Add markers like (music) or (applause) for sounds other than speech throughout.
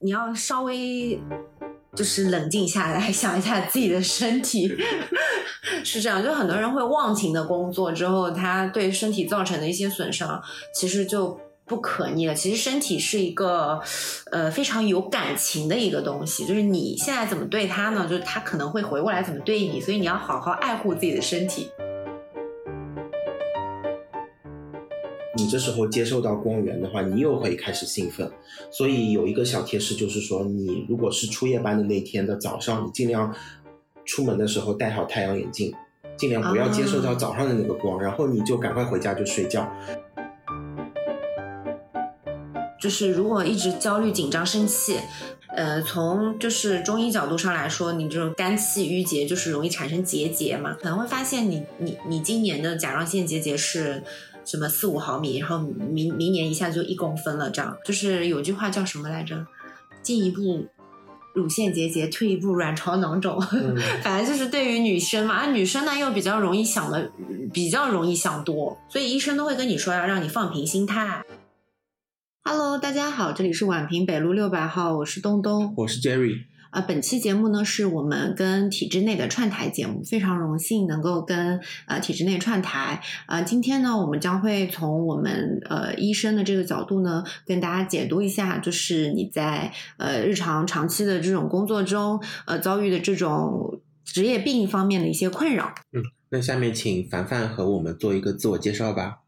你要稍微就是冷静下来，(laughs) 想一下自己的身体，(laughs) 是这样。就很多人会忘情的工作之后，他对身体造成的一些损伤，其实就不可逆了。其实身体是一个呃非常有感情的一个东西，就是你现在怎么对他呢？就是他可能会回过来怎么对你，所以你要好好爱护自己的身体。你这时候接受到光源的话，你又会开始兴奋。所以有一个小贴士，就是说，你如果是出夜班的那天的早上，你尽量出门的时候戴好太阳眼镜，尽量不要接受到早上的那个光，然后你就赶快回家就睡觉。就是如果一直焦虑、紧张、生气，呃，从就是中医角度上来说，你这种肝气郁结，就是容易产生结节嘛，可能会发现你你你今年的甲状腺结节是。什么四五毫米，然后明明年一下就一公分了，这样就是有句话叫什么来着？进一步乳腺结节，退一步卵巢囊肿。(laughs) 反正就是对于女生嘛，啊，女生呢又比较容易想的，比较容易想多，所以医生都会跟你说要让你放平心态。Hello，大家好，这里是宛平北路六百号，我是东东，我是 Jerry。啊，本期节目呢是我们跟体制内的串台节目，非常荣幸能够跟呃体制内串台。啊，今天呢，我们将会从我们呃医生的这个角度呢，跟大家解读一下，就是你在呃日常长期的这种工作中，呃遭遇的这种职业病方面的一些困扰。嗯，那下面请凡凡和我们做一个自我介绍吧。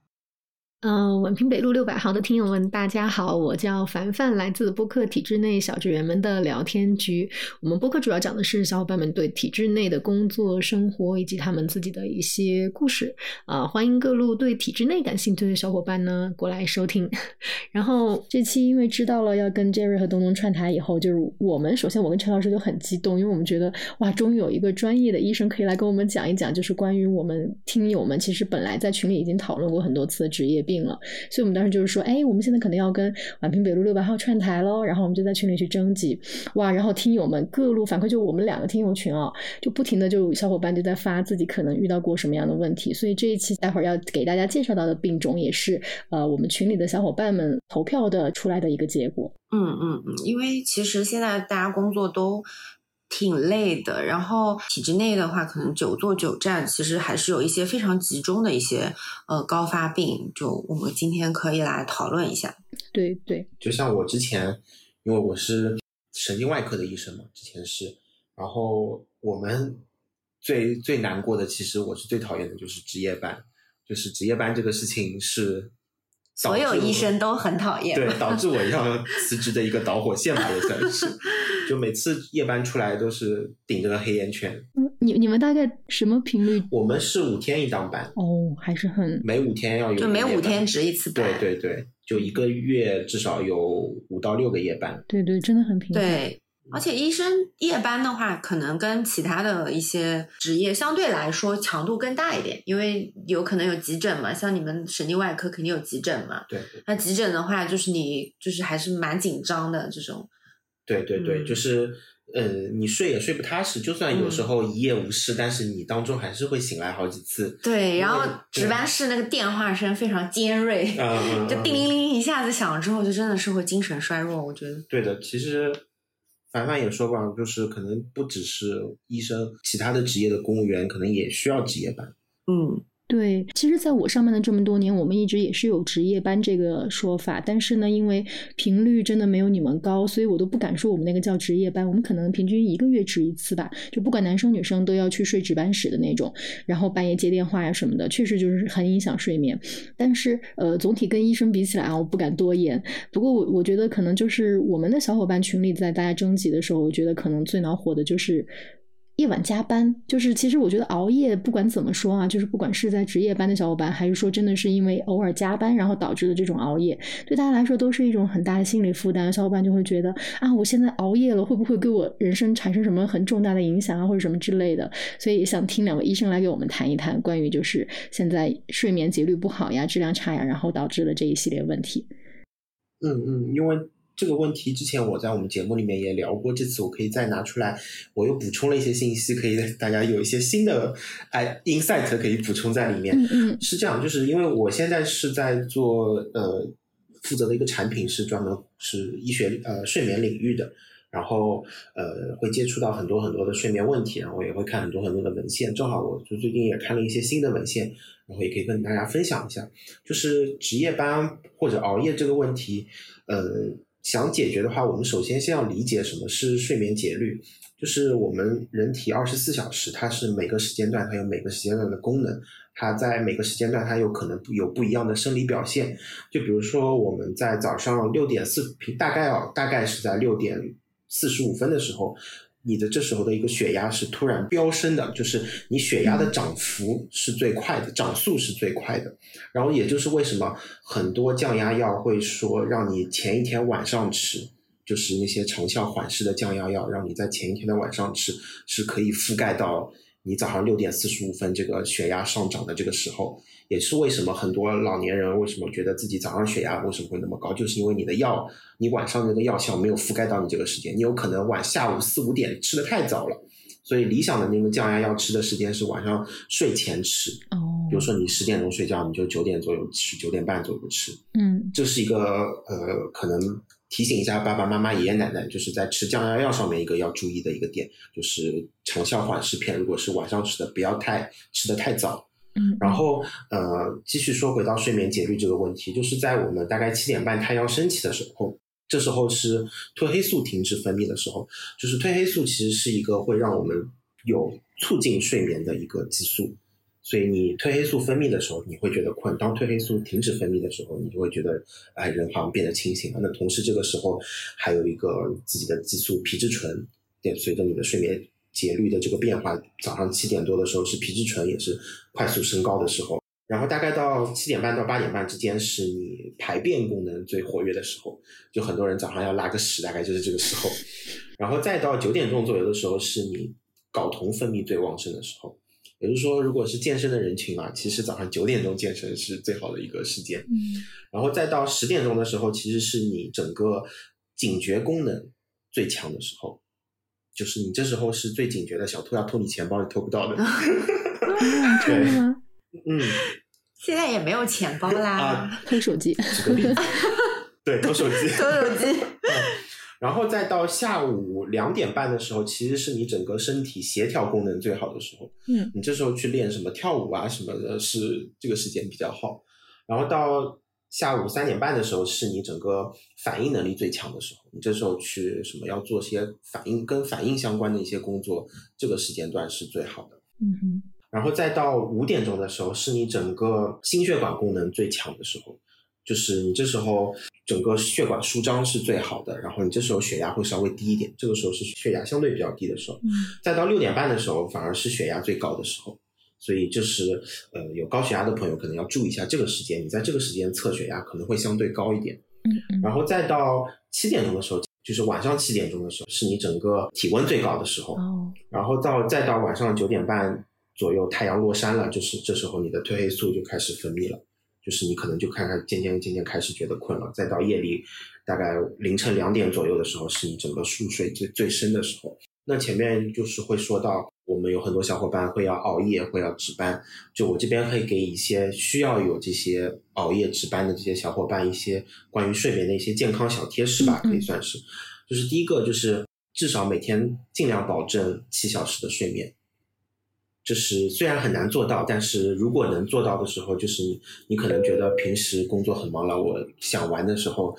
嗯，宛平北路六百号的听友们，大家好，我叫凡凡，来自播客体制内小职员们的聊天局。我们播客主要讲的是小伙伴们对体制内的工作、生活以及他们自己的一些故事。啊，欢迎各路对体制内感兴趣的小伙伴呢过来收听。(laughs) 然后这期因为知道了要跟 Jerry 和东东串台以后，就是我们首先我跟陈老师就很激动，因为我们觉得哇，终于有一个专业的医生可以来跟我们讲一讲，就是关于我们听友们其实本来在群里已经讨论过很多次的职业。病了，所以我们当时就是说，哎，我们现在可能要跟宛平北路六百号串台喽。然后我们就在群里去征集，哇，然后听友们各路反馈，就我们两个听友群啊，就不停的就小伙伴就在发自己可能遇到过什么样的问题。所以这一期待会儿要给大家介绍到的病种，也是呃我们群里的小伙伴们投票的出来的一个结果。嗯嗯嗯，因为其实现在大家工作都。挺累的，然后体制内的话，可能久坐久站，其实还是有一些非常集中的一些呃高发病，就我们今天可以来讨论一下。对对，就像我之前，因为我是神经外科的医生嘛，之前是，然后我们最最难过的，其实我是最讨厌的就是值夜班，就是值夜班这个事情是。所有医生都很讨厌，对，导致我要辞职的一个导火线吧，也算是。(laughs) 就每次夜班出来都是顶着个黑眼圈。嗯，你你们大概什么频率？我们是五天一当班。哦，还是很。每五天要有。就每五天值一次班。对对对，就一个月至少有五到六个夜班。对对，真的很频繁。对。而且医生夜班的话，可能跟其他的一些职业相对来说强度更大一点，因为有可能有急诊嘛，像你们神经外科肯定有急诊嘛。对。那急诊的话，就是你就是还是蛮紧张的这种。对对对，就是呃，你睡也睡不踏实，就算有时候一夜无事，但是你当中还是会醒来好几次。对，然后值班室那个电话声非常尖锐，(laughs) 就叮铃铃一下子响了之后，就真的是会精神衰弱。我觉得。对的，其实。凡凡也说过，就是可能不只是医生，其他的职业的公务员可能也需要值夜班。嗯。对，其实，在我上班的这么多年，我们一直也是有值夜班这个说法，但是呢，因为频率真的没有你们高，所以我都不敢说我们那个叫值夜班。我们可能平均一个月值一次吧，就不管男生女生都要去睡值班室的那种，然后半夜接电话呀什么的，确实就是很影响睡眠。但是，呃，总体跟医生比起来啊，我不敢多言。不过，我我觉得可能就是我们的小伙伴群里，在大家征集的时候，我觉得可能最恼火的就是。夜晚加班，就是其实我觉得熬夜不管怎么说啊，就是不管是在值夜班的小伙伴，还是说真的是因为偶尔加班然后导致的这种熬夜，对大家来说都是一种很大的心理负担。小伙伴就会觉得啊，我现在熬夜了，会不会给我人生产生什么很重大的影响啊，或者什么之类的？所以想听两位医生来给我们谈一谈关于就是现在睡眠节律不好呀、质量差呀，然后导致了这一系列问题。嗯嗯，因为。这个问题之前我在我们节目里面也聊过，这次我可以再拿出来，我又补充了一些信息，可以大家有一些新的哎 insight 可以补充在里面。嗯嗯，是这样，就是因为我现在是在做呃负责的一个产品是专门是医学呃睡眠领域的，然后呃会接触到很多很多的睡眠问题，然后也会看很多很多的文献。正好我就最近也看了一些新的文献，然后也可以跟大家分享一下，就是值夜班或者熬夜这个问题，呃，想解决的话，我们首先先要理解什么是睡眠节律。就是我们人体二十四小时，它是每个时间段它有每个时间段的功能，它在每个时间段它有可能有不一样的生理表现。就比如说我们在早上六点四平，大概啊大概是在六点四十五分的时候，你的这时候的一个血压是突然飙升的，就是你血压的涨幅是最快的，涨速是最快的。然后也就是为什么很多降压药会说让你前一天晚上吃。就是那些长效缓释的降压药，让你在前一天的晚上吃，是可以覆盖到你早上六点四十五分这个血压上涨的这个时候。也是为什么很多老年人为什么觉得自己早上血压为什么会那么高，就是因为你的药，你晚上那个药效没有覆盖到你这个时间，你有可能晚下午四五点吃的太早了。所以理想的那个降压药吃的时间是晚上睡前吃。哦。比如说你十点钟睡觉，你就九点左右吃，九点半左右吃。嗯。这是一个呃可能。提醒一下爸爸妈妈、爷爷奶奶，就是在吃降压药上面一个要注意的一个点，就是长效缓释片，如果是晚上吃的，不要太吃的太早。嗯，然后呃，继续说回到睡眠节律这个问题，就是在我们大概七点半太阳升起的时候，这时候是褪黑素停止分泌的时候，就是褪黑素其实是一个会让我们有促进睡眠的一个激素。所以你褪黑素分泌的时候，你会觉得困；当褪黑素停止分泌的时候，你就会觉得，哎，人好像变得清醒了。那同时这个时候还有一个自己的激素皮质醇，也随着你的睡眠节律的这个变化，早上七点多的时候是皮质醇也是快速升高的时候，然后大概到七点半到八点半之间是你排便功能最活跃的时候，就很多人早上要拉个屎，大概就是这个时候，然后再到九点钟左右的时候是你睾酮分泌最旺盛的时候。也就是说，如果是健身的人群嘛，其实早上九点钟健身是最好的一个时间。嗯，然后再到十点钟的时候，其实是你整个警觉功能最强的时候，就是你这时候是最警觉的，小偷要偷你钱包，你偷不到的。(laughs) 对吗？嗯，现在也没有钱包啦。啊，偷手机。(laughs) 对，(laughs) 偷手机，偷手机。然后再到下午两点半的时候，其实是你整个身体协调功能最好的时候。嗯，你这时候去练什么跳舞啊什么的，是这个时间比较好。然后到下午三点半的时候，是你整个反应能力最强的时候。你这时候去什么要做些反应跟反应相关的一些工作，这个时间段是最好的。嗯哼。然后再到五点钟的时候，是你整个心血管功能最强的时候。就是你这时候整个血管舒张是最好的，然后你这时候血压会稍微低一点，这个时候是血压相对比较低的时候。嗯，再到六点半的时候，反而是血压最高的时候，所以就是呃有高血压的朋友可能要注意一下这个时间，你在这个时间测血压可能会相对高一点。嗯嗯，然后再到七点钟的时候，就是晚上七点钟的时候，是你整个体温最高的时候。哦，然后到再到晚上九点半左右，太阳落山了，就是这时候你的褪黑素就开始分泌了。就是你可能就看看渐渐渐渐开始觉得困了，再到夜里大概凌晨两点左右的时候，是你整个入睡最最深的时候。那前面就是会说到，我们有很多小伙伴会要熬夜，会要值班。就我这边可以给一些需要有这些熬夜值班的这些小伙伴一些关于睡眠的一些健康小贴士吧，可以算是。就是第一个就是至少每天尽量保证七小时的睡眠。就是虽然很难做到，但是如果能做到的时候，就是你你可能觉得平时工作很忙了，我想玩的时候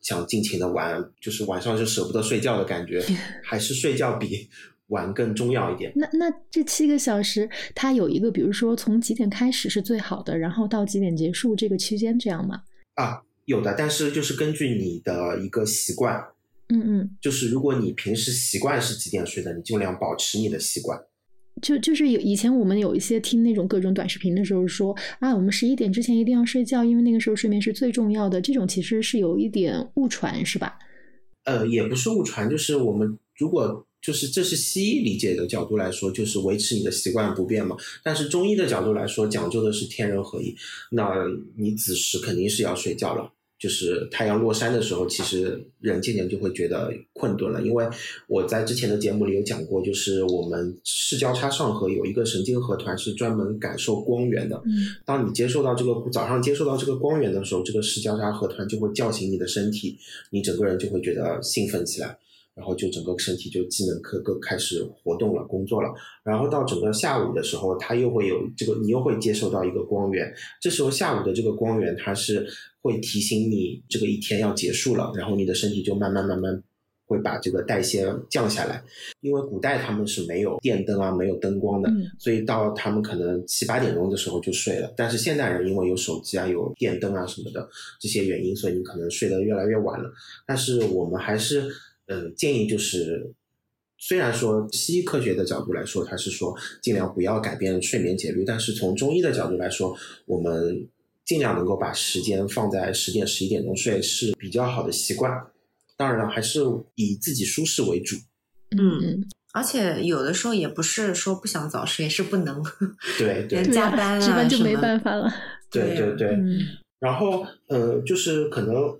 想尽情的玩，就是晚上就舍不得睡觉的感觉，(laughs) 还是睡觉比 (laughs) 玩更重要一点。那那这七个小时，它有一个，比如说从几点开始是最好的，然后到几点结束这个区间这样吗？啊，有的，但是就是根据你的一个习惯，嗯嗯，就是如果你平时习惯是几点睡的，你尽量保持你的习惯。就就是有以前我们有一些听那种各种短视频的时候说啊，我们十一点之前一定要睡觉，因为那个时候睡眠是最重要的。这种其实是有一点误传，是吧？呃，也不是误传，就是我们如果就是这是西医理解的角度来说，就是维持你的习惯不变嘛。但是中医的角度来说，讲究的是天人合一。那你子时肯定是要睡觉了，就是太阳落山的时候，其实人渐渐就会觉得困顿了。因为我在之前的节目里有讲过，就是我们视交叉上核有一个神经核团是专门感受光源的。嗯，当你接受到这个早上接受到这个光源的时候，这个视交叉核团就会叫醒你的身体，你整个人就会觉得兴奋起来。然后就整个身体就机能各个开始活动了，工作了。然后到整个下午的时候，它又会有这个，你又会接受到一个光源。这时候下午的这个光源，它是会提醒你这个一天要结束了，然后你的身体就慢慢慢慢会把这个代谢降下来。因为古代他们是没有电灯啊，没有灯光的，所以到他们可能七八点钟的时候就睡了。但是现代人因为有手机啊、有电灯啊什么的这些原因，所以你可能睡得越来越晚了。但是我们还是。嗯，建议就是，虽然说西医科学的角度来说，它是说尽量不要改变睡眠节律，但是从中医的角度来说，我们尽量能够把时间放在十点、十一点钟睡是比较好的习惯。当然了，还是以自己舒适为主。嗯，而且有的时候也不是说不想早睡，是不能。对对，加班啊，加班就没办法了。对对对，然后呃，就是可能。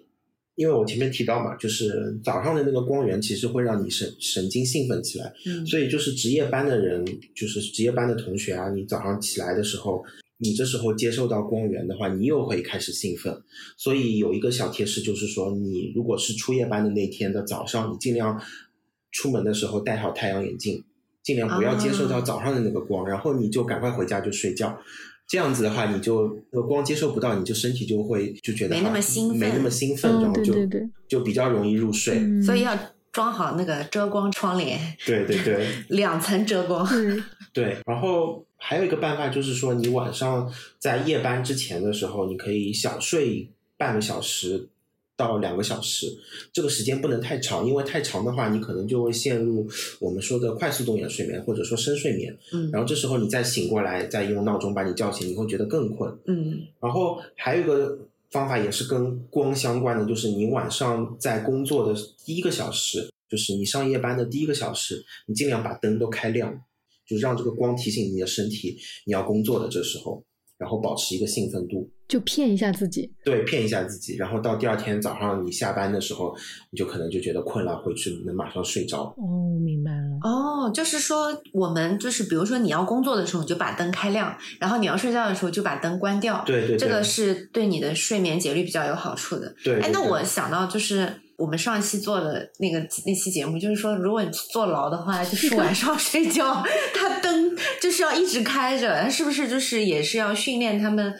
因为我前面提到嘛，就是早上的那个光源其实会让你神神经兴奋起来，嗯，所以就是值夜班的人，就是值夜班的同学啊，你早上起来的时候，你这时候接受到光源的话，你又会开始兴奋。所以有一个小贴士，就是说你如果是出夜班的那天的早上，你尽量出门的时候戴好太阳眼镜，尽量不要接受到早上的那个光，然后你就赶快回家就睡觉。这样子的话，你就光接受不到，你就身体就会就觉得没那么兴奋，没那么兴奋，然后就就比较容易入睡。所以要装好那个遮光窗帘。对对对，(laughs) 两层遮光。(laughs) 对，然后还有一个办法就是说，你晚上在夜班之前的时候，你可以小睡半个小时。到两个小时，这个时间不能太长，因为太长的话，你可能就会陷入我们说的快速动眼睡眠，或者说深睡眠。嗯，然后这时候你再醒过来，再用闹钟把你叫醒，你会觉得更困。嗯，然后还有一个方法也是跟光相关的，就是你晚上在工作的第一个小时，就是你上夜班的第一个小时，你尽量把灯都开亮，就让这个光提醒你的身体你要工作的这时候。然后保持一个兴奋度，就骗一下自己，对，骗一下自己。然后到第二天早上你下班的时候，你就可能就觉得困了，回去能马上睡着。哦，明白了。哦，就是说我们就是比如说你要工作的时候，你就把灯开亮；然后你要睡觉的时候就把灯关掉。对对，这个是对你的睡眠节律比较有好处的。对，哎，那我想到就是我们上一期做的那个那期节目，就是说如果你坐牢的话，就是 (laughs) 晚上睡觉，它灯就是要一直开着，是不是？就是也是要训练他们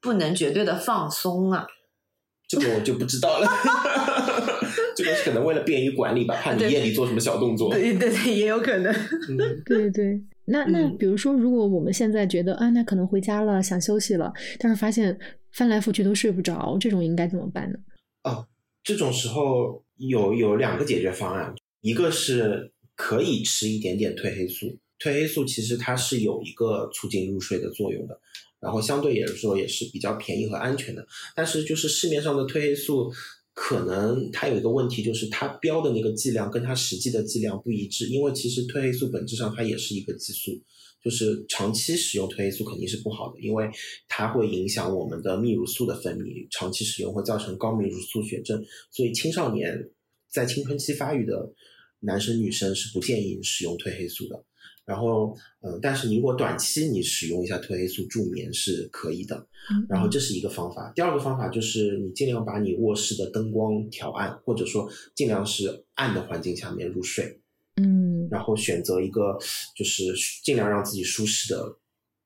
不能绝对的放松啊。这个我就不知道了，(laughs) 这个是可能为了便于管理吧，怕你夜里做什么小动作。对对对，也有可能。(laughs) 对对，那那比如说，如果我们现在觉得啊，那可能回家了，想休息了，但是发现翻来覆去都睡不着，这种应该怎么办呢？哦，这种时候有有两个解决方案，一个是可以吃一点点褪黑素，褪黑素其实它是有一个促进入睡的作用的。然后相对也是说也是比较便宜和安全的，但是就是市面上的褪黑素，可能它有一个问题，就是它标的那个剂量跟它实际的剂量不一致。因为其实褪黑素本质上它也是一个激素，就是长期使用褪黑素肯定是不好的，因为它会影响我们的泌乳素的分泌，长期使用会造成高泌乳素血症，所以青少年在青春期发育的男生女生是不建议使用褪黑素的。然后，嗯，但是你如果短期你使用一下褪黑素助眠是可以的，然后这是一个方法。第二个方法就是你尽量把你卧室的灯光调暗，或者说尽量是暗的环境下面入睡，嗯，然后选择一个就是尽量让自己舒适的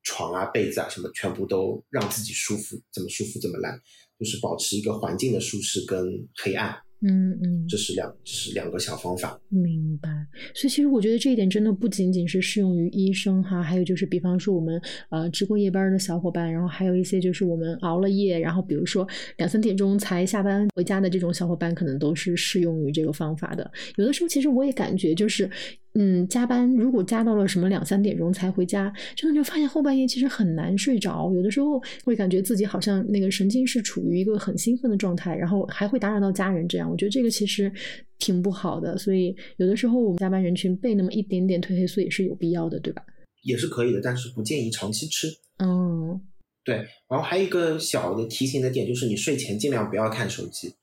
床啊、被子啊什么，全部都让自己舒服，怎么舒服怎么来，就是保持一个环境的舒适跟黑暗。嗯嗯，这是两这是两个小方法，明白。所以其实我觉得这一点真的不仅仅是适用于医生哈，还有就是比方说我们呃值过夜班的小伙伴，然后还有一些就是我们熬了夜，然后比如说两三点钟才下班回家的这种小伙伴，可能都是适用于这个方法的。有的时候其实我也感觉就是。嗯，加班如果加到了什么两三点钟才回家，真的就发现后半夜其实很难睡着。有的时候会感觉自己好像那个神经是处于一个很兴奋的状态，然后还会打扰到家人。这样，我觉得这个其实挺不好的。所以有的时候我们加班人群备那么一点点褪黑素也是有必要的，对吧？也是可以的，但是不建议长期吃。嗯，对，然后还有一个小的提醒的点就是，你睡前尽量不要看手机，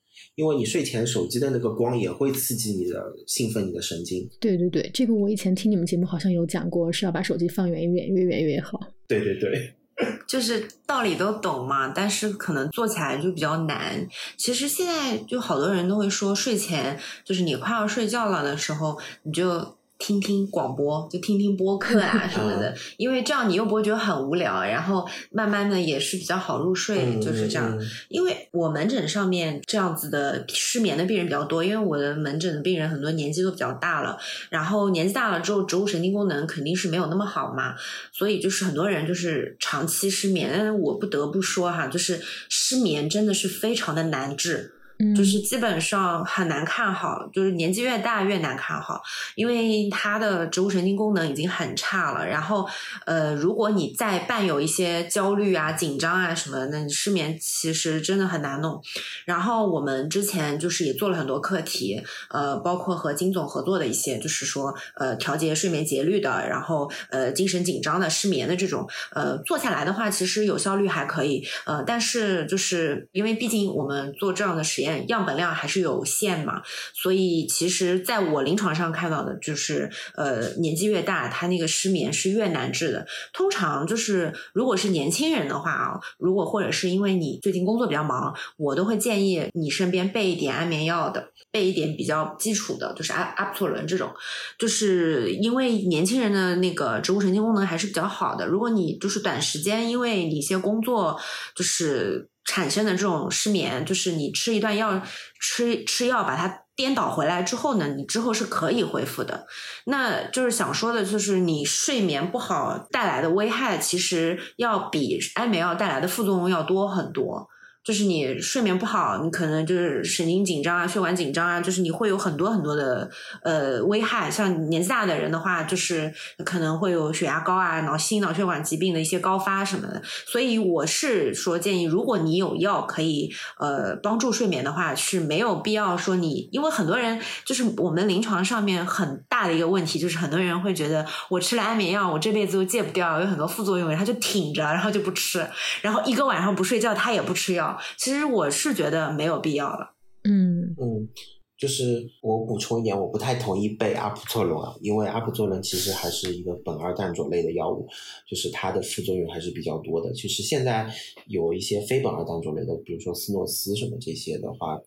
因为你睡前手机的那个光也会刺激你的兴奋你的神经。对对对，这个我以前听你们节目好像有讲过，是要把手机放远一点，越远越好。对对对，(laughs) 就是道理都懂嘛，但是可能做起来就比较难。其实现在就好多人都会说，睡前就是你快要睡觉了的时候，你就听听广播，就听听播客啊 (laughs) 什么的，因为这样你又不会觉得很无聊，然后慢慢的也是比较好入睡，嗯就是这样。嗯因为我门诊上面这样子的失眠的病人比较多，因为我的门诊的病人很多年纪都比较大了，然后年纪大了之后，植物神经功能肯定是没有那么好嘛，所以就是很多人就是长期失眠。但是我不得不说哈，就是失眠真的是非常的难治。嗯，就是基本上很难看好，就是年纪越大越难看好，因为他的植物神经功能已经很差了。然后，呃，如果你再伴有一些焦虑啊、紧张啊什么的，那你失眠其实真的很难弄。然后我们之前就是也做了很多课题，呃，包括和金总合作的一些，就是说呃调节睡眠节律的，然后呃精神紧张的、失眠的这种，呃做下来的话，其实有效率还可以，呃，但是就是因为毕竟我们做这样的实验，样本量还是有限嘛，所以其实在我临床上看到的就是，呃，年纪越大，他那个失眠是越难治的。通常就是如果是年轻人的话啊，如果或者是因为你最近工作比较忙，我都会建议你身边备一点安眠药的，备一点比较基础的，就是阿阿普唑仑这种，就是因为年轻人的那个植物神经功能还是比较好的。如果你就是短时间因为你一些工作就是产生的这种失眠，就是你吃一段药，吃吃药把它颠倒回来之后呢，你之后是可以恢复的。那就是想说的，就是你睡眠不好带来的危害，其实要比安眠药带来的副作用要多很多。就是你睡眠不好，你可能就是神经紧张啊、血管紧张啊，就是你会有很多很多的呃危害。像年纪大的人的话，就是可能会有血压高啊、脑心脑血管疾病的一些高发什么的。所以我是说建议，如果你有药可以呃帮助睡眠的话，是没有必要说你，因为很多人就是我们临床上面很大的一个问题，就是很多人会觉得我吃了安眠药，我这辈子都戒不掉，有很多副作用，他就挺着，然后就不吃，然后一个晚上不睡觉，他也不吃药。其实我是觉得没有必要了。嗯嗯，就是我补充一点，我不太同意备阿普唑仑啊，因为阿普唑仑其实还是一个苯二氮卓类的药物，就是它的副作用还是比较多的。其实现在有一些非苯二氮卓类的，比如说斯诺斯什么这些的话，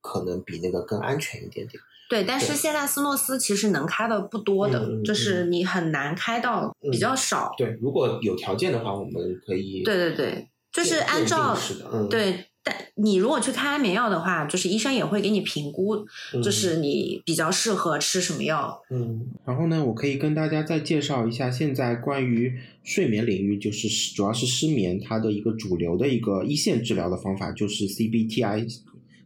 可能比那个更安全一点点。对，但是现在斯诺斯其实能开的不多的，就是你很难开到，比较少。对，如果有条件的话，我们可以对对对，就是按照对。但你如果去开安眠药的话，就是医生也会给你评估，嗯就是你比较适合吃什么药。嗯，然后呢，我可以跟大家再介绍一下现在关于睡眠领域，就是主要是失眠，它的一个主流的一个一线治疗的方法就是 CBTI，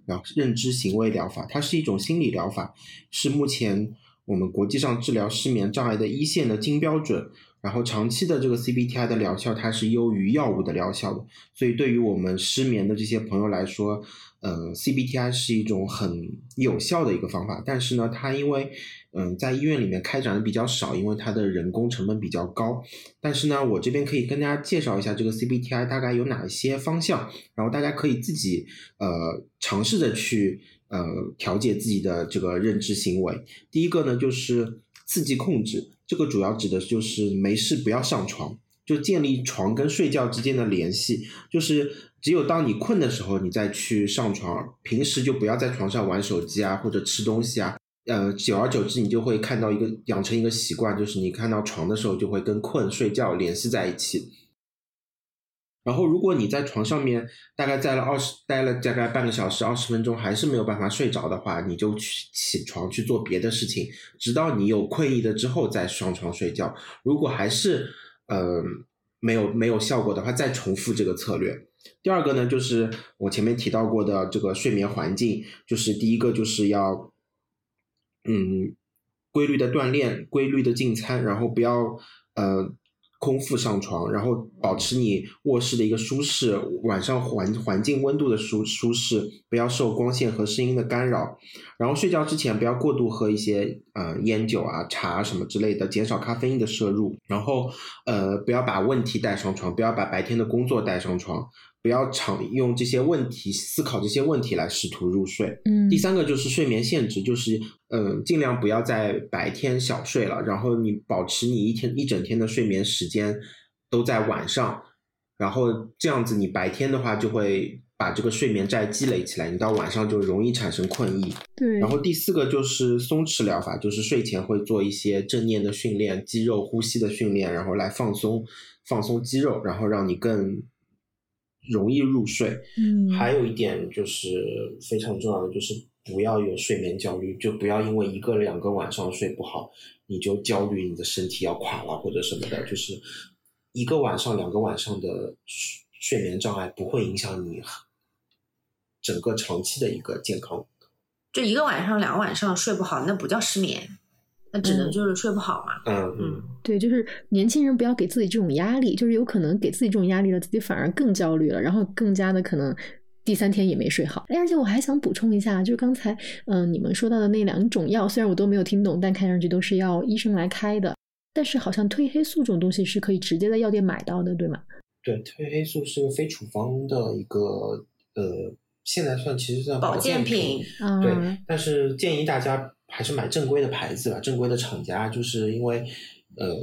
然后认知行为疗法，它是一种心理疗法，是目前我们国际上治疗失眠障碍的一线的金标准。然后长期的这个 CBTI 的疗效，它是优于药物的疗效的，所以对于我们失眠的这些朋友来说，呃，CBTI 是一种很有效的一个方法。但是呢，它因为嗯在医院里面开展的比较少，因为它的人工成本比较高。但是呢，我这边可以跟大家介绍一下这个 CBTI 大概有哪一些方向，然后大家可以自己呃尝试着去呃调节自己的这个认知行为。第一个呢就是刺激控制。这个主要指的就是没事不要上床，就建立床跟睡觉之间的联系，就是只有当你困的时候，你再去上床，平时就不要在床上玩手机啊或者吃东西啊。呃，久而久之，你就会看到一个养成一个习惯，就是你看到床的时候就会跟困睡觉联系在一起。然后，如果你在床上面大概在了二十，待了大概半个小时、二十分钟，还是没有办法睡着的话，你就去起床去做别的事情，直到你有困意的之后再上床睡觉。如果还是呃没有没有效果的话，再重复这个策略。第二个呢，就是我前面提到过的这个睡眠环境，就是第一个就是要嗯规律的锻炼，规律的进餐，然后不要呃。空腹上床，然后保持你卧室的一个舒适，晚上环环境温度的舒舒适，不要受光线和声音的干扰。然后睡觉之前不要过度喝一些呃烟酒啊、茶什么之类的，减少咖啡因的摄入。然后呃不要把问题带上床，不要把白天的工作带上床，不要常用这些问题思考这些问题来试图入睡。嗯第三个就是睡眠限制，就是嗯，尽量不要在白天小睡了，然后你保持你一天一整天的睡眠时间都在晚上，然后这样子你白天的话就会把这个睡眠债积累起来，你到晚上就容易产生困意。对，然后第四个就是松弛疗法，就是睡前会做一些正念的训练、肌肉呼吸的训练，然后来放松放松肌肉，然后让你更容易入睡。嗯还有一点就是非常重要的，就是不要有睡眠焦虑，就不要因为一个两个晚上睡不好，你就焦虑你的身体要垮了或者什么的。就是一个晚上、两个晚上的睡睡眠障碍不会影响你整个长期的一个健康。就一个晚上、两个晚上睡不好，那不叫失眠，那只能嗯就是睡不好嘛。嗯嗯，对，就是年轻人不要给自己这种压力，就是有可能给自己这种压力了，自己反而更焦虑了，然后更加的可能第三天也没睡好。哎，而且我还想补充一下，就是刚才嗯、呃你们说到的那两种药，虽然我都没有听懂，但看上去都是要医生来开的。但是好像褪黑素这种东西是可以直接在药店买到的，对吗？对，褪黑素是个非处方的一个呃，现在算其实算保健健品啊，对，但是建议大家还是买正规的牌子吧，正规的厂家，就是因为呃，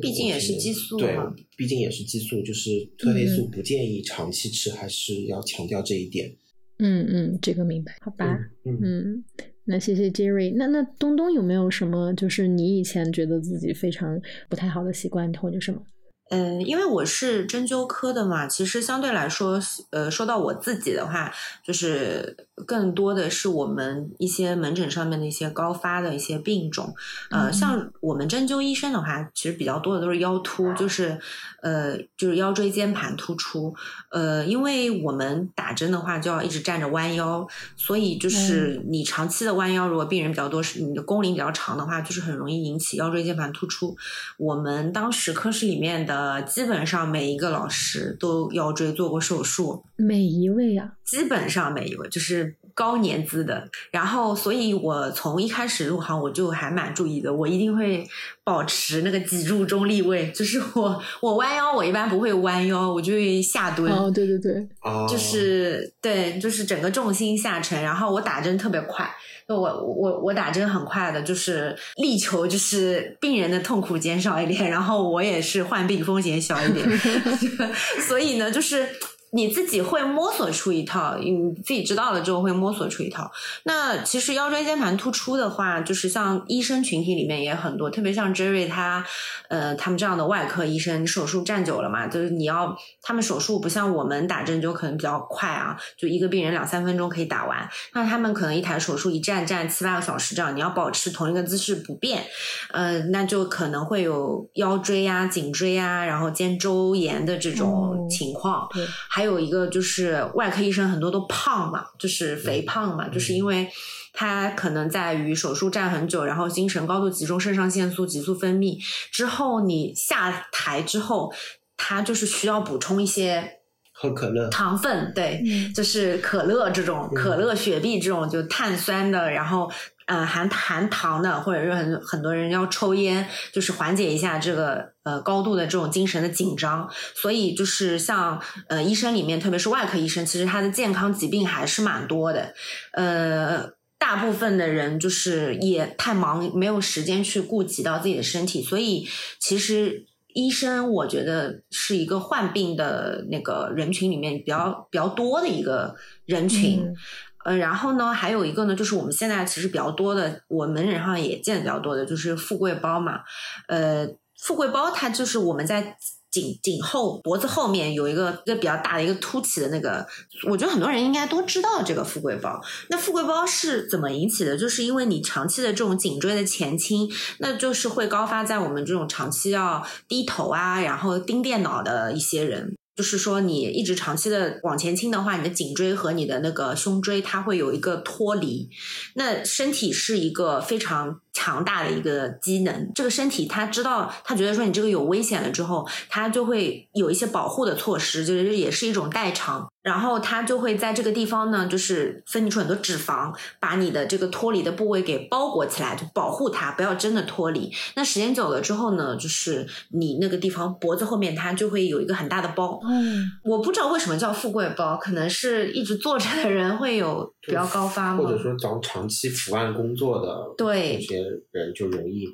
毕竟也是激素对嘛，毕竟也是激素，就是褪黑素嗯不建议长期吃，还是要强调这一点。嗯嗯，这个明白，好吧。嗯，嗯，那谢谢 Jerry。那那东东有没有什么就是你以前觉得自己非常不太好的习惯或者什么？嗯，因为我是针灸科的嘛，其实相对来说，呃，说到我自己的话，就是更多的是我们一些门诊上面的一些高发的一些病种。呃，嗯像我们针灸医生的话，其实比较多的都是腰突，就是呃，就是腰椎间盘突出。呃，因为我们打针的话就要一直站着弯腰，所以就是你长期的弯腰，如果病人比较多，是你的工龄比较长的话，就是很容易引起腰椎间盘突出。我们当时科室里面的基本上每一个老师都腰椎做过手术，每一位啊，基本上每一位就是高年资的。然后，所以我从一开始入行我就还蛮注意的，我一定会保持那个脊柱中立位，就是我我弯腰，我一般不会弯腰，我就会下蹲。哦，对对对，哦，就是对，就是整个重心下沉，然后我打针特别快，就我我我打针很快的，就是力求就是病人的痛苦减少一点，然后我也是患病风险小一点 (laughs) (laughs) 所以呢，就是。你自己会摸索出一套，你自己知道了之后会摸索出一套。那其实腰椎间盘突出的话，就是像医生群体里面也很多，特别像 Jerry 他，呃，他们这样的外科医生，手术站久了嘛，就是你要他们手术不像我们打针就可能比较快啊，就一个病人两三分钟可以打完，那他们可能一台手术一站站七八个小时这样，你要保持同一个姿势不变，呃，那就可能会有腰椎呀、颈椎呀，然后肩周炎的这种哦情况。对，还有一个就是外科医生很多都胖嘛，就是肥胖嘛，就是因为他可能在于手术站很久，然后精神高度集中，肾上腺素急速分泌之后，你下台之后，他就是需要补充一些喝可乐，糖分，对，嗯。就是可乐这种，嗯。可乐、雪碧这种就碳酸的，然后呃含含糖的，或者是很很多人要抽烟，就是缓解一下这个呃高度的这种精神的紧张。所以就是像呃医生里面，特别是外科医生，其实他的健康疾病还是蛮多的，呃。大部分的人就是也太忙，没有时间去顾及到自己的身体，所以其实医生我觉得是一个患病的那个人群里面比较比较多的一个人群。嗯呃，然后呢，还有一个呢，就是我们现在其实比较多的，我门诊上也见的比较多的，就是富贵包嘛。呃，富贵包它就是我们在颈颈后脖子后面有一个一个比较大的一个凸起的那个，我觉得很多人应该都知道这个富贵包。那富贵包是怎么引起的？就是因为你长期的这种颈椎的前倾，那就是会高发在我们这种长期要低头啊，然后盯电脑的一些人。就是说，你一直长期的往前倾的话，你的颈椎和你的那个胸椎它会有一个脱离。那身体是一个非常强大的一个机能。这个身体它知道，它觉得说你这个有危险了之后，它就会有一些保护的措施，就是也是一种代偿。然后它就会在这个地方呢，就是分泌出很多脂肪，把你的这个脱离的部位给包裹起来，就保护它，不要真的脱离。那时间久了之后呢，就是你那个地方脖子后面它就会有一个很大的包。嗯，我不知道为什么叫富贵包，可能是一直坐着的人会有比较高发吗？或者说长长期伏案工作的对人就容易，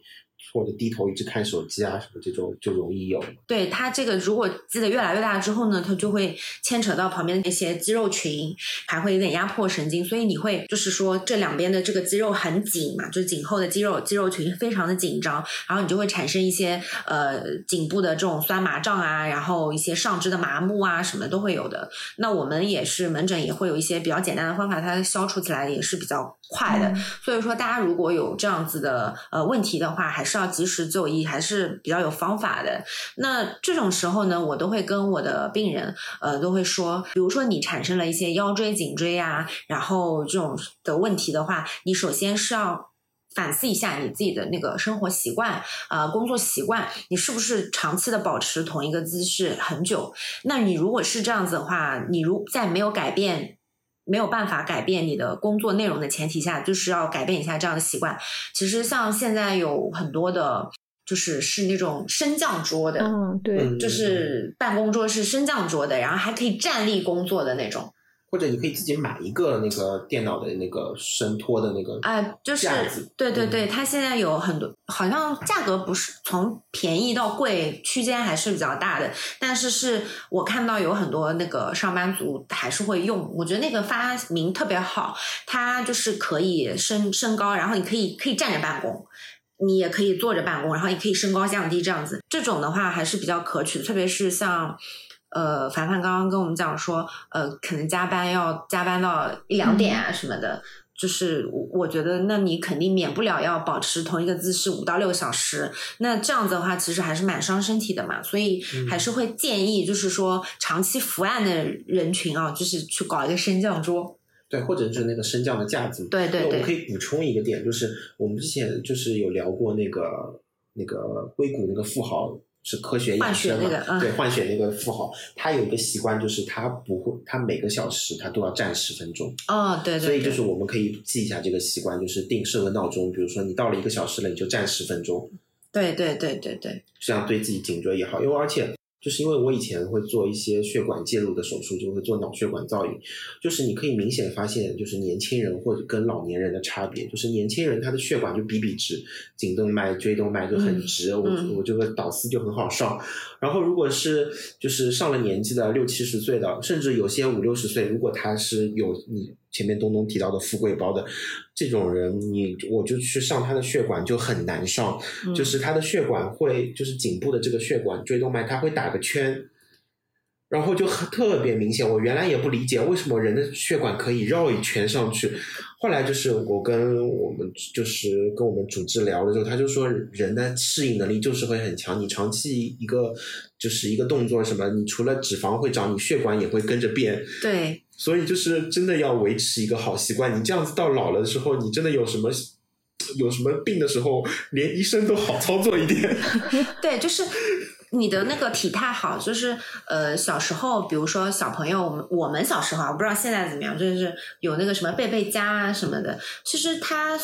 或者低头一直看手机啊什么这种就容易有。对他这个如果积得越来越大之后呢，他就会牵扯到旁边的那些肌肉群，还会有点压迫神经，所以你会就是说这两边的这个肌肉很紧嘛，就是颈后的肌肉肌肉群非常的紧张，然后你就会产生一些呃颈部的这种酸麻胀啊，然后一些上肢的麻木啊什么都会有的。那我们也是门诊也会有一些比较简单的方法，它消除起来也是比较快的。所以说，大家如果有这样子的呃问题的话，还是要要及时就医，还是比较有方法的。那这种时候呢，我都会跟我的病人呃都会说，比如说你产生了一些腰椎、颈椎啊，然后这种的问题的话，你首先是要。反思一下你自己的那个生活习惯，呃，工作习惯，你是不是长期的保持同一个姿势很久？那你如果是这样子的话，你如在没有改变没有办法改变你的工作内容的前提下，就是要改变一下这样的习惯。其实像现在有很多的，就是是那种升降桌的，嗯，对，嗯就是办公桌是升降桌的，然后还可以站立工作的那种。或者你可以自己买一个那个电脑的那个伸托的那个哎、就是对对对，嗯它现在有很多，好像价格不是从便宜到贵区间还是比较大的，但是是我看到有很多那个上班族还是会用，我觉得那个发明特别好，它就是可以升升高，然后你可以可以站着办公。你也可以坐着办公，然后也可以升高降低这样子，这种的话还是比较可取的，特别是像。呃，凡凡刚刚跟我们讲说，呃，可能加班要加班到一两点啊什么的，就是我我觉得，那你肯定免不了要保持同一个姿势五到六个小时。那这样子的话，其实还是蛮伤身体的嘛。所以嗯还是会建议，就是说长期伏案的人群啊，就是去搞一个升降桌。对，或者就是那个升降的架子。对对对我们可，以补充一个点，就是我们之前就是有聊过那个那个硅谷那个富豪是科学养生嘛，那个嗯对，换血那个富豪，他有一个习惯，就是他不会，他每个小时他都要站十分钟。哦，对对对，所以就是我们可以记一下这个习惯，就是定设个闹钟，比如说你到了一个小时了，你就站十分钟，对对对对对，这样对自己颈椎也好。因为而且就是因为我以前会做一些血管介入的手术，就会做脑血管造影，就是你可以明显发现，就是年轻人或者跟老年人的差别，就是年轻人他的血管就笔笔直，颈动脉、椎动脉就很直，我嗯我这个导丝就很好上。然后如果是就是上了年纪的六七十岁的，甚至有些五六十岁，如果他是有你前面东东提到的富贵包的这种人，你我就去上他的血管就很难上，嗯就是他的血管会就是颈部的这个血管椎动脉，它会打个圈。然后就很特别明显，我原来也不理解为什么人的血管可以绕一圈上去，后来就是我跟我们就是跟我们主治聊了之后，他就说人的适应能力就是会很强，你长期一个就是一个动作什么，你除了脂肪会长，你血管也会跟着变，对所以就是真的要维持一个好习惯。你这样子到老了的时候，你真的有什么有什么病的时候，连医生都好操作一点。(laughs) (laughs) 对，就是你的那个体态好，就是呃小时候，比如说小朋友，我们我们小时候啊，我不知道现在怎么样，就是有那个什么贝贝佳啊什么的，其实它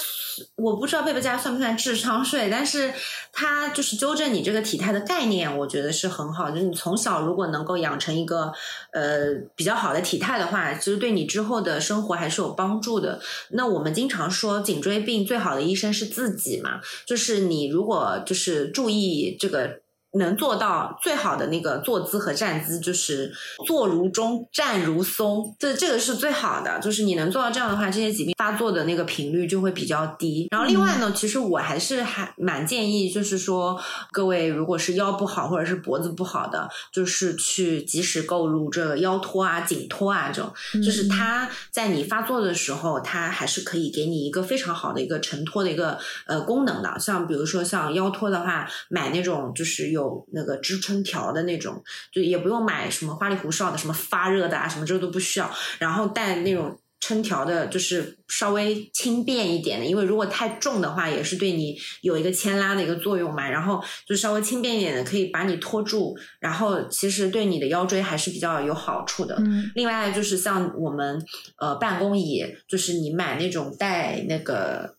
我不知道贝贝佳算不算智商税，但是它就是纠正你这个体态的概念，我觉得是很好。就是你从小如果能够养成一个呃比较好的体态的话，其实对你之后的生活还是有帮助的。那我们经常说颈椎病最好的医生是自己嘛，就是你如果就是注意这个。能做到最好的那个坐姿和站姿，就是坐如钟，站如松，这这个是最好的。就是你能做到这样的话，这些疾病发作的那个频率就会比较低。然后另外呢，其实我还是还蛮建议，就是说各位如果是腰不好或者是脖子不好的，就是去及时购入这个腰托啊、颈托啊这种，就是它在你发作的时候，它还是可以给你一个非常好的一个承托的一个呃功能的。像比如说像腰托的话，买那种就是有那个支撑条的那种，就也不用买什么花里胡哨的，什么发热的啊，什么这都不需要。然后带那种撑条的，就是稍微轻便一点的，因为如果太重的话，也是对你有一个牵拉的一个作用嘛。然后就稍微轻便一点的，可以把你拖住，然后其实对你的腰椎还是比较有好处的。嗯另外就是像我们呃办公椅，就是你买那种带那个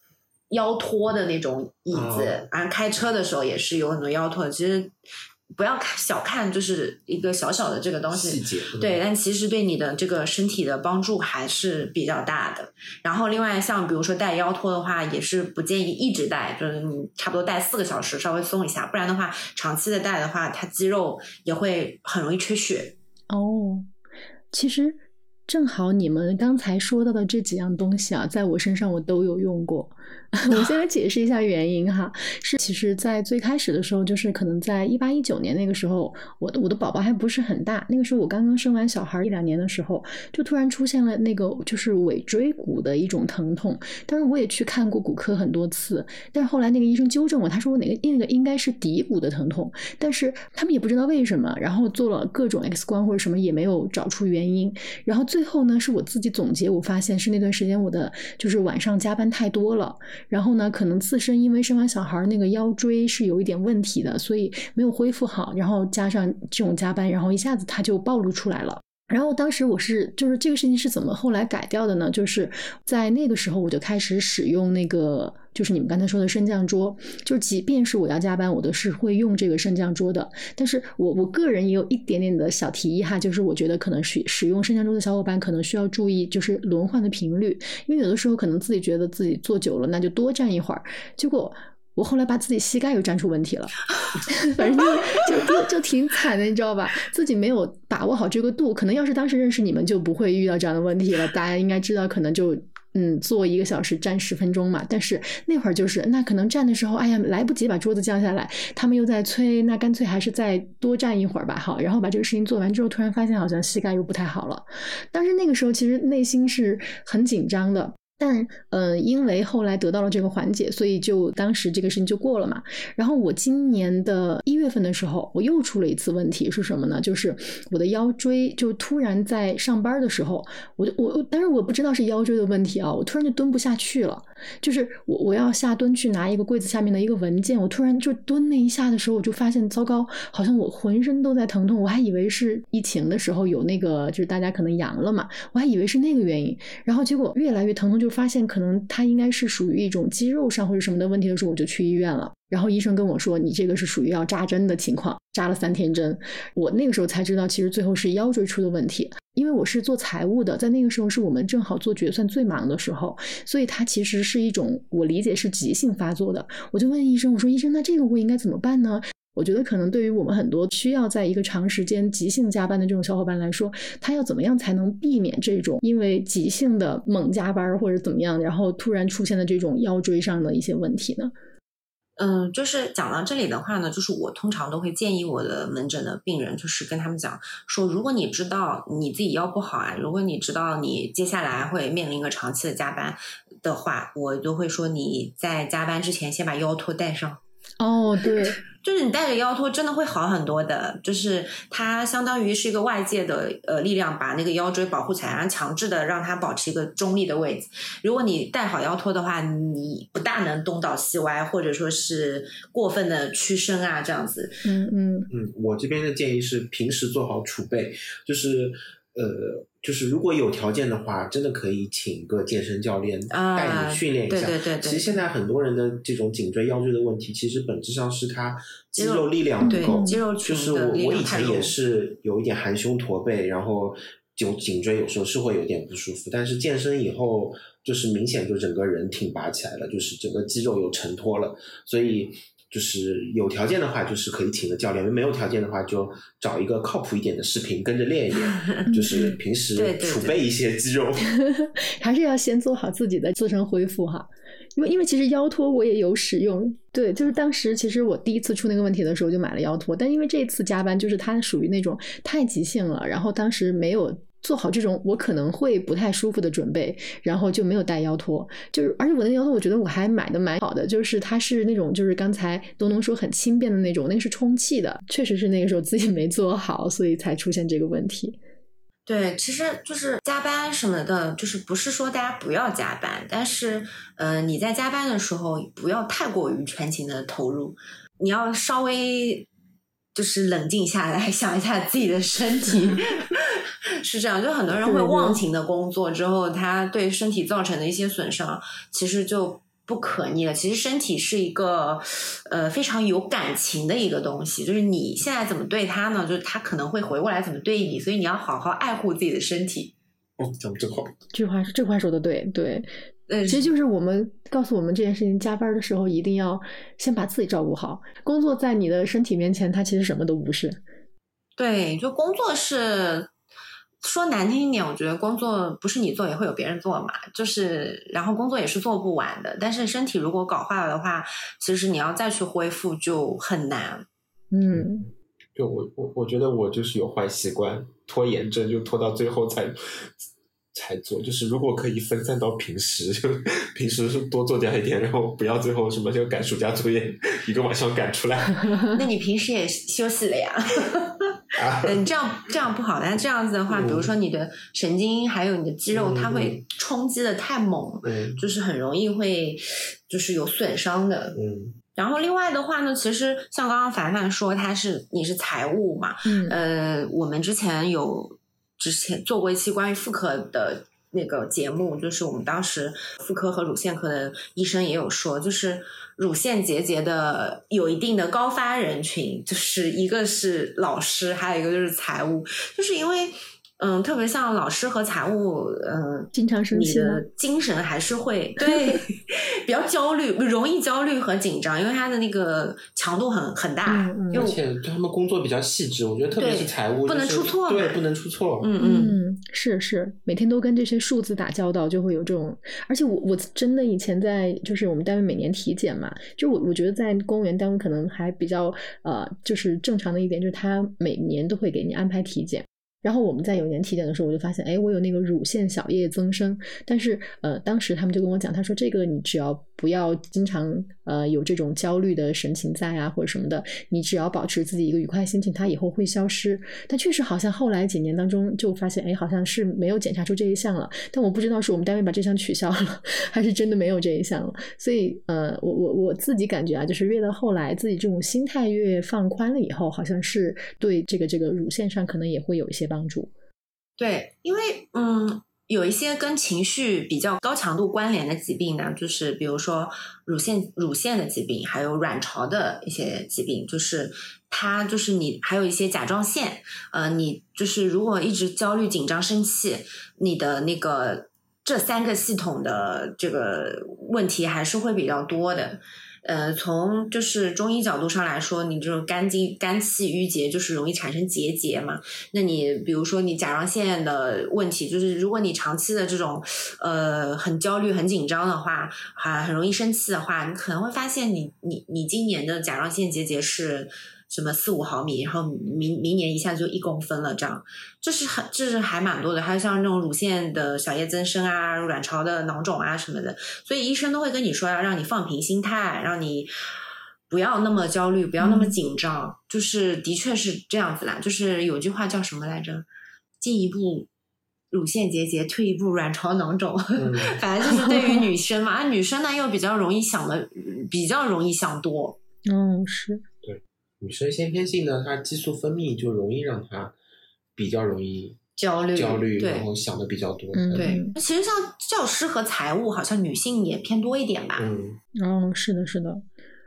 腰托的那种椅子哦，啊，开车的时候也是有很多腰托的。其实不要看小看，就是一个小小的这个东西，细节，嗯对，但其实对你的这个身体的帮助还是比较大的。然后另外像比如说戴腰托的话，也是不建议一直戴，就是你差不多戴四个小时，稍微松一下，不然的话长期的戴的话，它肌肉也会很容易缺血。哦，其实正好你们刚才说到的这几样东西啊，在我身上我都有用过。(laughs) 我先来解释一下原因哈，是其实，在最开始的时候，就是可能在一八一九年那个时候，我的我的宝宝还不是很大，那个时候我刚刚生完小孩一两年的时候，就突然出现了那个就是尾椎骨的一种疼痛。当然我也去看过骨科很多次，但是后来那个医生纠正我，他说我哪个那个应该是骶骨的疼痛，但是他们也不知道为什么，然后做了各种 X 光或者什么也没有找出原因，然后最最后呢是我自己总结，我发现是那段时间我的就是晚上加班太多了。然后呢，可能自身因为生完小孩那个腰椎是有一点问题的，所以没有恢复好，然后加上这种加班，然后一下子它就暴露出来了。然后当时我是就是这个事情是怎么后来改掉的呢？就是在那个时候我就开始使用那个就是你们刚才说的升降桌，就即便是我要加班，我都是会用这个升降桌的。但是我我个人也有一点点的小提议哈，就是我觉得可能使使用升降桌的小伙伴可能需要注意就是轮换的频率，因为有的时候可能自己觉得自己坐久了，那就多站一会儿，结果。我后来把自己膝盖又站出问题了，(laughs) 反正就就就挺惨的，你知道吧？自己没有把握好这个度，可能要是当时认识你们，就不会遇到这样的问题了。大家应该知道，可能就嗯坐一个小时站十分钟嘛。但是那会儿就是那可能站的时候，哎呀来不及把桌子降下来，他们又在催，那干脆还是再多站一会儿吧。好，然后把这个事情做完之后，突然发现好像膝盖又不太好了。但是那个时候其实内心是很紧张的。但嗯、呃，因为后来得到了这个缓解，所以就当时这个事情就过了嘛。然后我今年的一月份的时候，我又出了一次问题，是什么呢？就是我的腰椎就突然在上班的时候，我就我，但是我不知道是腰椎的问题啊，我突然就蹲不下去了。就是我我要下蹲去拿一个柜子下面的一个文件，我突然就蹲那一下的时候，我就发现糟糕，好像我浑身都在疼痛。我还以为是疫情的时候有那个，就是大家可能阳了嘛，我还以为是那个原因。然后结果越来越疼痛，就发现可能它应该是属于一种肌肉上或者什么的问题的时候，我就去医院了。然后医生跟我说，你这个是属于要扎针的情况，扎了三天针。我那个时候才知道，其实最后是腰椎出的问题。因为我是做财务的，在那个时候是我们正好做决算最忙的时候，所以它其实是一种我理解是急性发作的。我就问医生，我说医生，那这个我应该怎么办呢？我觉得可能对于我们很多需要在一个长时间急性加班的这种小伙伴来说，他要怎么样才能避免这种因为急性的猛加班或者怎么样，然后突然出现的这种腰椎上的一些问题呢？嗯，就是讲到这里的话呢，就是我通常都会建议我的门诊的病人，就是跟他们讲说，如果你知道你自己腰不好啊，如果你知道你接下来会面临一个长期的加班的话，我就会说你在加班之前先把腰托带上。哦，对，就是你带着腰托真的会好很多的，就是它相当于是一个外界的呃力量把那个腰椎保护起来，然后强制的让它保持一个中立的位置。如果你带好腰托的话，你不大能东倒西歪，或者说是过分的屈伸啊这样子。嗯嗯嗯，我这边的建议是平时做好储备，就是呃，就是如果有条件的话，真的可以请个健身教练啊带你训练一下。对对对对其实现在很多人的这种颈椎、腰椎的问题，其实本质上是他肌肌肉肉力量不够。肌肉就是我我以前也是有一点含胸驼背，然后就颈椎有时候是会有点不舒服，但是健身以后就是明显就整个人挺拔起来了，就是整个肌肉有承托了，所以。就是有条件的话，就是可以请个教练；没有条件的话，就找一个靠谱一点的视频跟着练一练。(laughs) 就是平时储备一些肌肉。(laughs) 还是要先做好自己的自身恢复哈。因为因为其实腰托我也有使用，对，就是当时其实我第一次出那个问题的时候就买了腰托，但因为这次加班就是它属于那种太急性了，然后当时没有做好这种我可能会不太舒服的准备，然后就没有带腰托。就是而且我的腰托我觉得我还买的蛮好的，就是它是那种就是刚才东东说很轻便的那种，那个是充气的，确实是那个时候自己没做好，所以才出现这个问题。对，其实就是加班什么的，就是不是说大家不要加班，但是呃，你在加班的时候不要太过于全情的投入，你要稍微就是冷静下来，想一下自己的身体，(laughs) 是这样。就很多人会忘情的工作之后，他对身体造成的一些损伤，其实就。不可逆了。其实身体是一个，呃，非常有感情的一个东西。就是你现在怎么对他呢？就是他可能会回过来怎么对你。所以你要好好爱护自己的身体。哦，讲的真好。这句话是这话说的对对。呃，其实就是我们告诉我们这件事情，加班的时候一定要先把自己照顾好。工作在你的身体面前，它其实什么都不是。对，就工作是。说难听一点，我觉得工作不是你做也会有别人做嘛，就是然后工作也是做不完的。但是身体如果搞坏了的话，其实你要再去恢复就很难。嗯，就我我我觉得我就是有坏习惯，拖延症，就拖到最后才才做。就是如果可以分散到平时，就 (laughs) 平时是多做掉一点，然后不要最后什么就赶暑假作业一个晚上赶出来。(laughs) 那你平时也休息了呀？嗯，这样这样不好。但这样子的话，比如说你的神经还有你的肌肉，它会冲击的太猛，就是很容易会就是有损伤的。嗯。然后另外的话呢，其实像刚刚凡凡说他是你是财务嘛，嗯，呃，我们之前有之前做过一期关于妇科的那个节目，就是我们当时妇科和乳腺科的医生也有说，就是。乳腺结节的有一定的高发人群，就是一个是老师，还有一个就是财务，就是因为。嗯，特别像老师和财务，呃，经常生气，你的精神还是会 (laughs) 对比较焦虑，容易焦虑和紧张，因为他的那个强度很很大，而且他们工作比较细致，我觉得特别是财务不能出错，对，不能出错，嗯。嗯，是是，每天都跟这些数字打交道，就会有这种，而且我我真的以前在就是我们单位每年体检嘛，就我我觉得在公务员单位可能还比较呃，就是正常的一点，就是他每年都会给你安排体检。然后我们在有年体检的时候，我就发现，哎，我有那个乳腺小叶增生。但是，呃，当时他们就跟我讲，他说这个你只要不要经常呃有这种焦虑的神情在啊，或者什么的，你只要保持自己一个愉快心情，它以后会消失。但确实好像后来几年当中就发现，哎，好像是没有检查出这一项了。但我不知道是我们单位把这项取消了，(laughs) 还是真的没有这一项了。所以，呃，我我我自己感觉啊，就是越到后来，自己这种心态越放宽了以后，好像是对这个这个乳腺上可能也会有一些。帮助，对，因为嗯，有一些跟情绪比较高强度关联的疾病呢，就是比如说乳腺乳腺的疾病，还有卵巢的一些疾病，就是它就是你还有一些甲状腺，呃，你就是如果一直焦虑、紧张、生气，你的那个这三个系统的这个问题还是会比较多的。呃，从就是中医角度上来说，你这种肝经肝气郁结，就是容易产生结节嘛。那你比如说你甲状腺的问题，就是如果你长期的这种呃很焦虑、很紧张的话，还很容易生气的话，你可能会发现你你你今年的甲状腺结节是。什么四五毫米，然后明明年一下就一公分了，这样，这是很这是还蛮多的。还有像那种乳腺的小叶增生啊，卵巢的囊肿啊什么的，所以医生都会跟你说要让你放平心态，让你不要那么焦虑，不要那么紧张。就是的确是这样子啦。就是有句话叫什么来着？进一步乳腺结节，退一步卵巢囊肿。(laughs) 反正就是对于女生嘛，女生呢又比较容易想的，比较容易想多。嗯，是。女生先天性的，她激素分泌就容易让她比较容易焦虑，焦虑，然后想的比较多。嗯，对。其实像教师和财务，好像女性也偏多一点吧。嗯，嗯，是的，是的。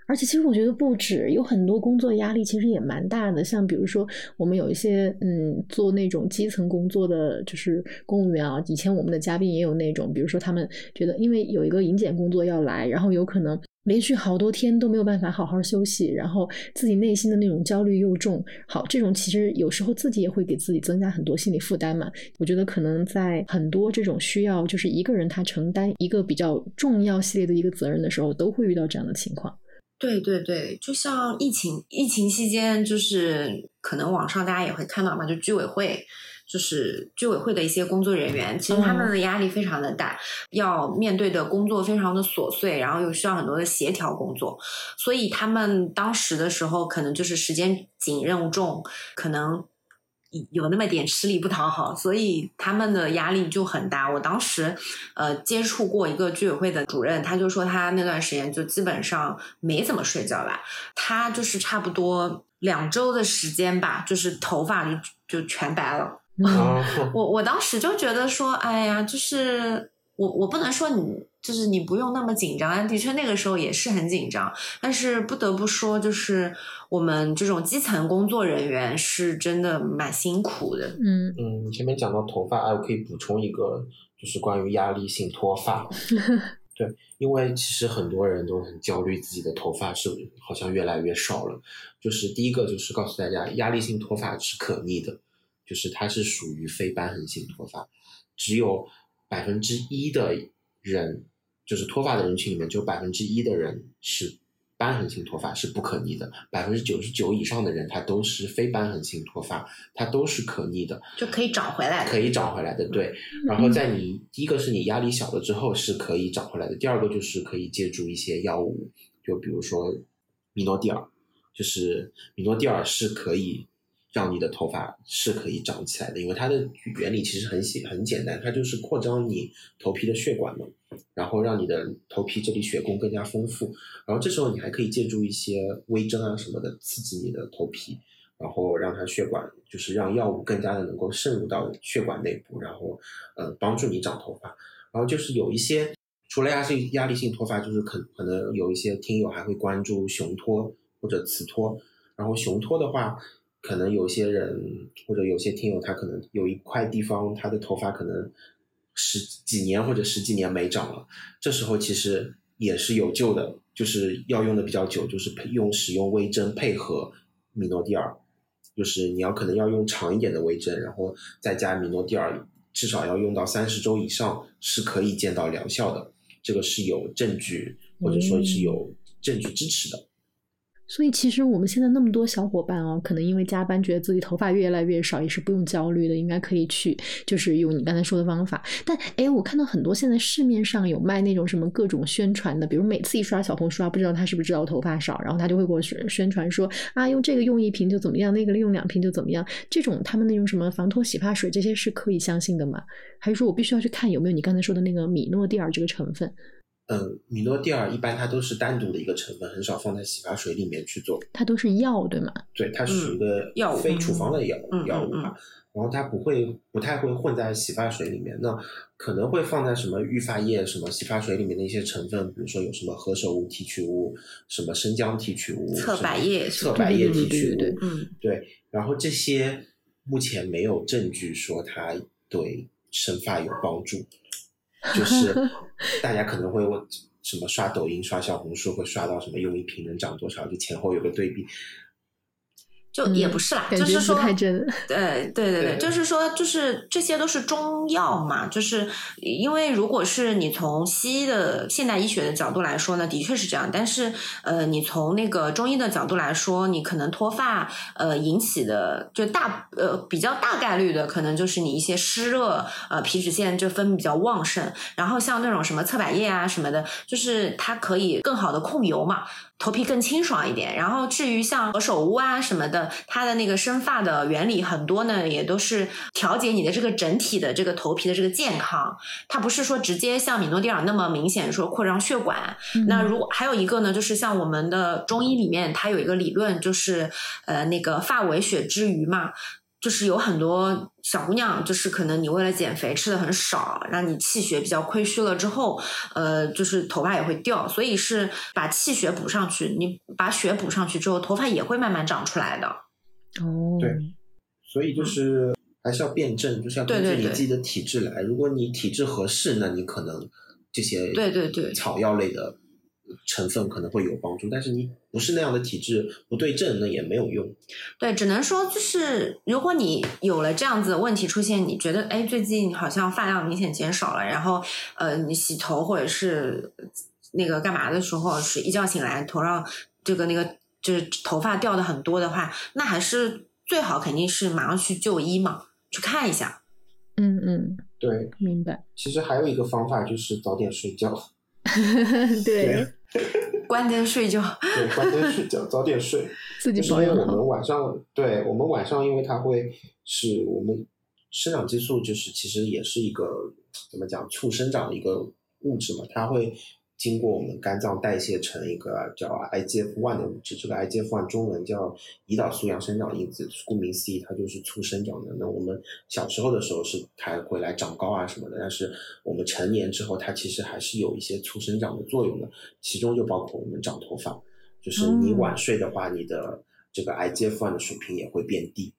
而且其实我觉得不止，有很多工作压力其实也蛮大的。像比如说，我们有一些嗯做那种基层工作的，就是公务员啊。以前我们的嘉宾也有那种，比如说他们觉得因为有一个迎检工作要来，然后有可能。连续好多天都没有办法好好休息，然后自己内心的那种焦虑又重。好，这种其实有时候自己也会给自己增加很多心理负担嘛。我觉得可能在很多这种需要就是一个人他承担一个比较重要系列的一个责任的时候，都会遇到这样的情况。对对对，就像疫情疫情期间，就是可能网上大家也会看到嘛，就居委会。就是居委会的一些工作人员，其实他们的压力非常的大，要面对的工作非常的琐碎，然后又需要很多的协调工作，所以他们当时的时候可能就是时间紧、任务重，可能有那么点吃力不讨好，所以他们的压力就很大。我当时呃接触过一个居委会的主任，他就说他那段时间就基本上没怎么睡觉吧，他就是差不多两周的时间吧，就是头发就就全白了。我我当时就觉得说，哎呀，就是我我不能说你。就是你不用那么紧张，的确那个时候也是很紧张，但是不得不说，就是我们这种基层工作人员是真的蛮辛苦的。嗯嗯，前面讲到头发，哎，我可以补充一个，就是关于压力性脱发。(laughs) 对，因为其实很多人都很焦虑，自己的头发是好像越来越少了。就是第一个就是告诉大家，压力性脱发是可逆的，就是它是属于非瘢痕性脱发，只有百分之一的人。就是脱发的人群里面，只有百分之一的人是瘢痕性脱发，是不可逆的。百分之九十九以上的人，他都是非瘢痕性脱发，它都是可逆的，就可以找回来的，可以找回来的。对。然后在你第一个是你压力小了之后是可以找回来的，第二个就是可以借助一些药物，就比如说米诺地尔，就是米诺地尔是可以。让你的头发是可以长起来的，因为它的原理其实很简很简单，它就是扩张你头皮的血管嘛，然后让你的头皮这里血供更加丰富，然后这时候你还可以借助一些微针啊什么的刺激你的头皮，然后让它血管就是让药物更加的能够渗入到血管内部，然后呃帮助你长头发，然后就是有一些除了压力压力性脱发，就是可可能有一些听友还会关注雄脱或者雌脱，然后雄脱的话。可能有些人或者有些听友，他可能有一块地方，他的头发可能十几年或者十几年没长了，这时候其实也是有救的，就是要用的比较久，就是配用使用微针配合米诺地尔，就是你要可能要用长一点的微针，然后再加米诺地尔，至少要用到三十周以上是可以见到疗效的，这个是有证据或者说是有证据支持的。所以其实我们现在那么多小伙伴哦，可能因为加班觉得自己头发越来越少，也是不用焦虑的，应该可以去就是用你刚才说的方法。但哎，我看到很多现在市面上有卖那种什么各种宣传的，比如每次一刷小红书啊，不知道他是不是知道头发少，然后他就会给我宣宣传说啊，用这个用一瓶就怎么样，那个用两瓶就怎么样。这种他们那种什么防脱洗发水这些是可以相信的吗？还是说我必须要去看有没有你刚才说的那个米诺地尔这个成分？嗯，米诺地尔一般它都是单独的一个成分，很少放在洗发水里面去做。它都是药，对吗？对，它是属于一个药非处方的药药物吧。然后它不会不太会混在洗发水里面，那可能会放在什么育发液、什么洗发水里面的一些成分，比如说有什么何首乌提取物、什么生姜提取物、侧柏叶、侧柏叶提取物，嗯，对。然后这些目前没有证据说它对生发有帮助。就是 (laughs) 大家可能会问什么刷抖音、刷小红书会刷到什么用一瓶能涨多少，就前后有个对比。就也不是啦，就是说，对对对对，就是说，就是这些都是中药嘛，就是因为如果是你从西医的现代医学的角度来说呢，的确是这样，但是呃，你从那个中医的角度来说，你可能脱发呃引起的就大呃比较大概率的可能就是你一些湿热呃皮脂腺就分泌比较旺盛，然后像那种什么侧柏叶啊什么的，就是它可以更好的控油嘛。头皮更清爽一点，然后至于像何首乌啊什么的，它的那个生发的原理很多呢，也都是调节你的这个整体的这个头皮的这个健康。它不是说直接像米诺地尔那么明显说扩张血管。那如果还有一个呢，就是像我们的中医里面，它有一个理论，就是呃那个发为血之余嘛。就是有很多小姑娘，就是可能你为了减肥吃的很少，让你气血比较亏虚了之后，呃，就是头发也会掉，所以是把气血补上去，你把血补上去之后，头发也会慢慢长出来的。哦，对，所以就是还是要辩证，就是要根据你自己的体质来。如果你体质合适，那你可能这些对对对草药类的。成分可能会有帮助，但是你不是那样的体质不对症，那也没有用。对，只能说就是如果你有了这样子的问题出现，你觉得哎最近好像发量明显减少了，然后呃你洗头或者是那个干嘛的时候，是一觉醒来头上这个那个就是头发掉的很多的话，那还是最好肯定是马上去就医嘛，去看一下。嗯嗯，对，明白。其实还有一个方法就是早点睡觉。(laughs) 对。(laughs) 关灯睡觉。对，关灯睡觉，早点睡。(laughs) 自己就是因为我保养好。们晚上，对我们晚上，因为它会是我们生长激素，就是其实也是一个怎么讲促生长的一个物质嘛，它会经过我们肝脏代谢成一个叫 IGF one 的物质，这个 IGF one 中文叫胰岛素样生长因子，顾名思义，它就是促生长的。那我们小时候的时候是它会来长高啊什么的，但是我们成年之后，它其实还是有一些促生长的作用的，其中就包括我们长头发。就是你哦晚睡的话，你的这个 IGF one 的水平也会变低，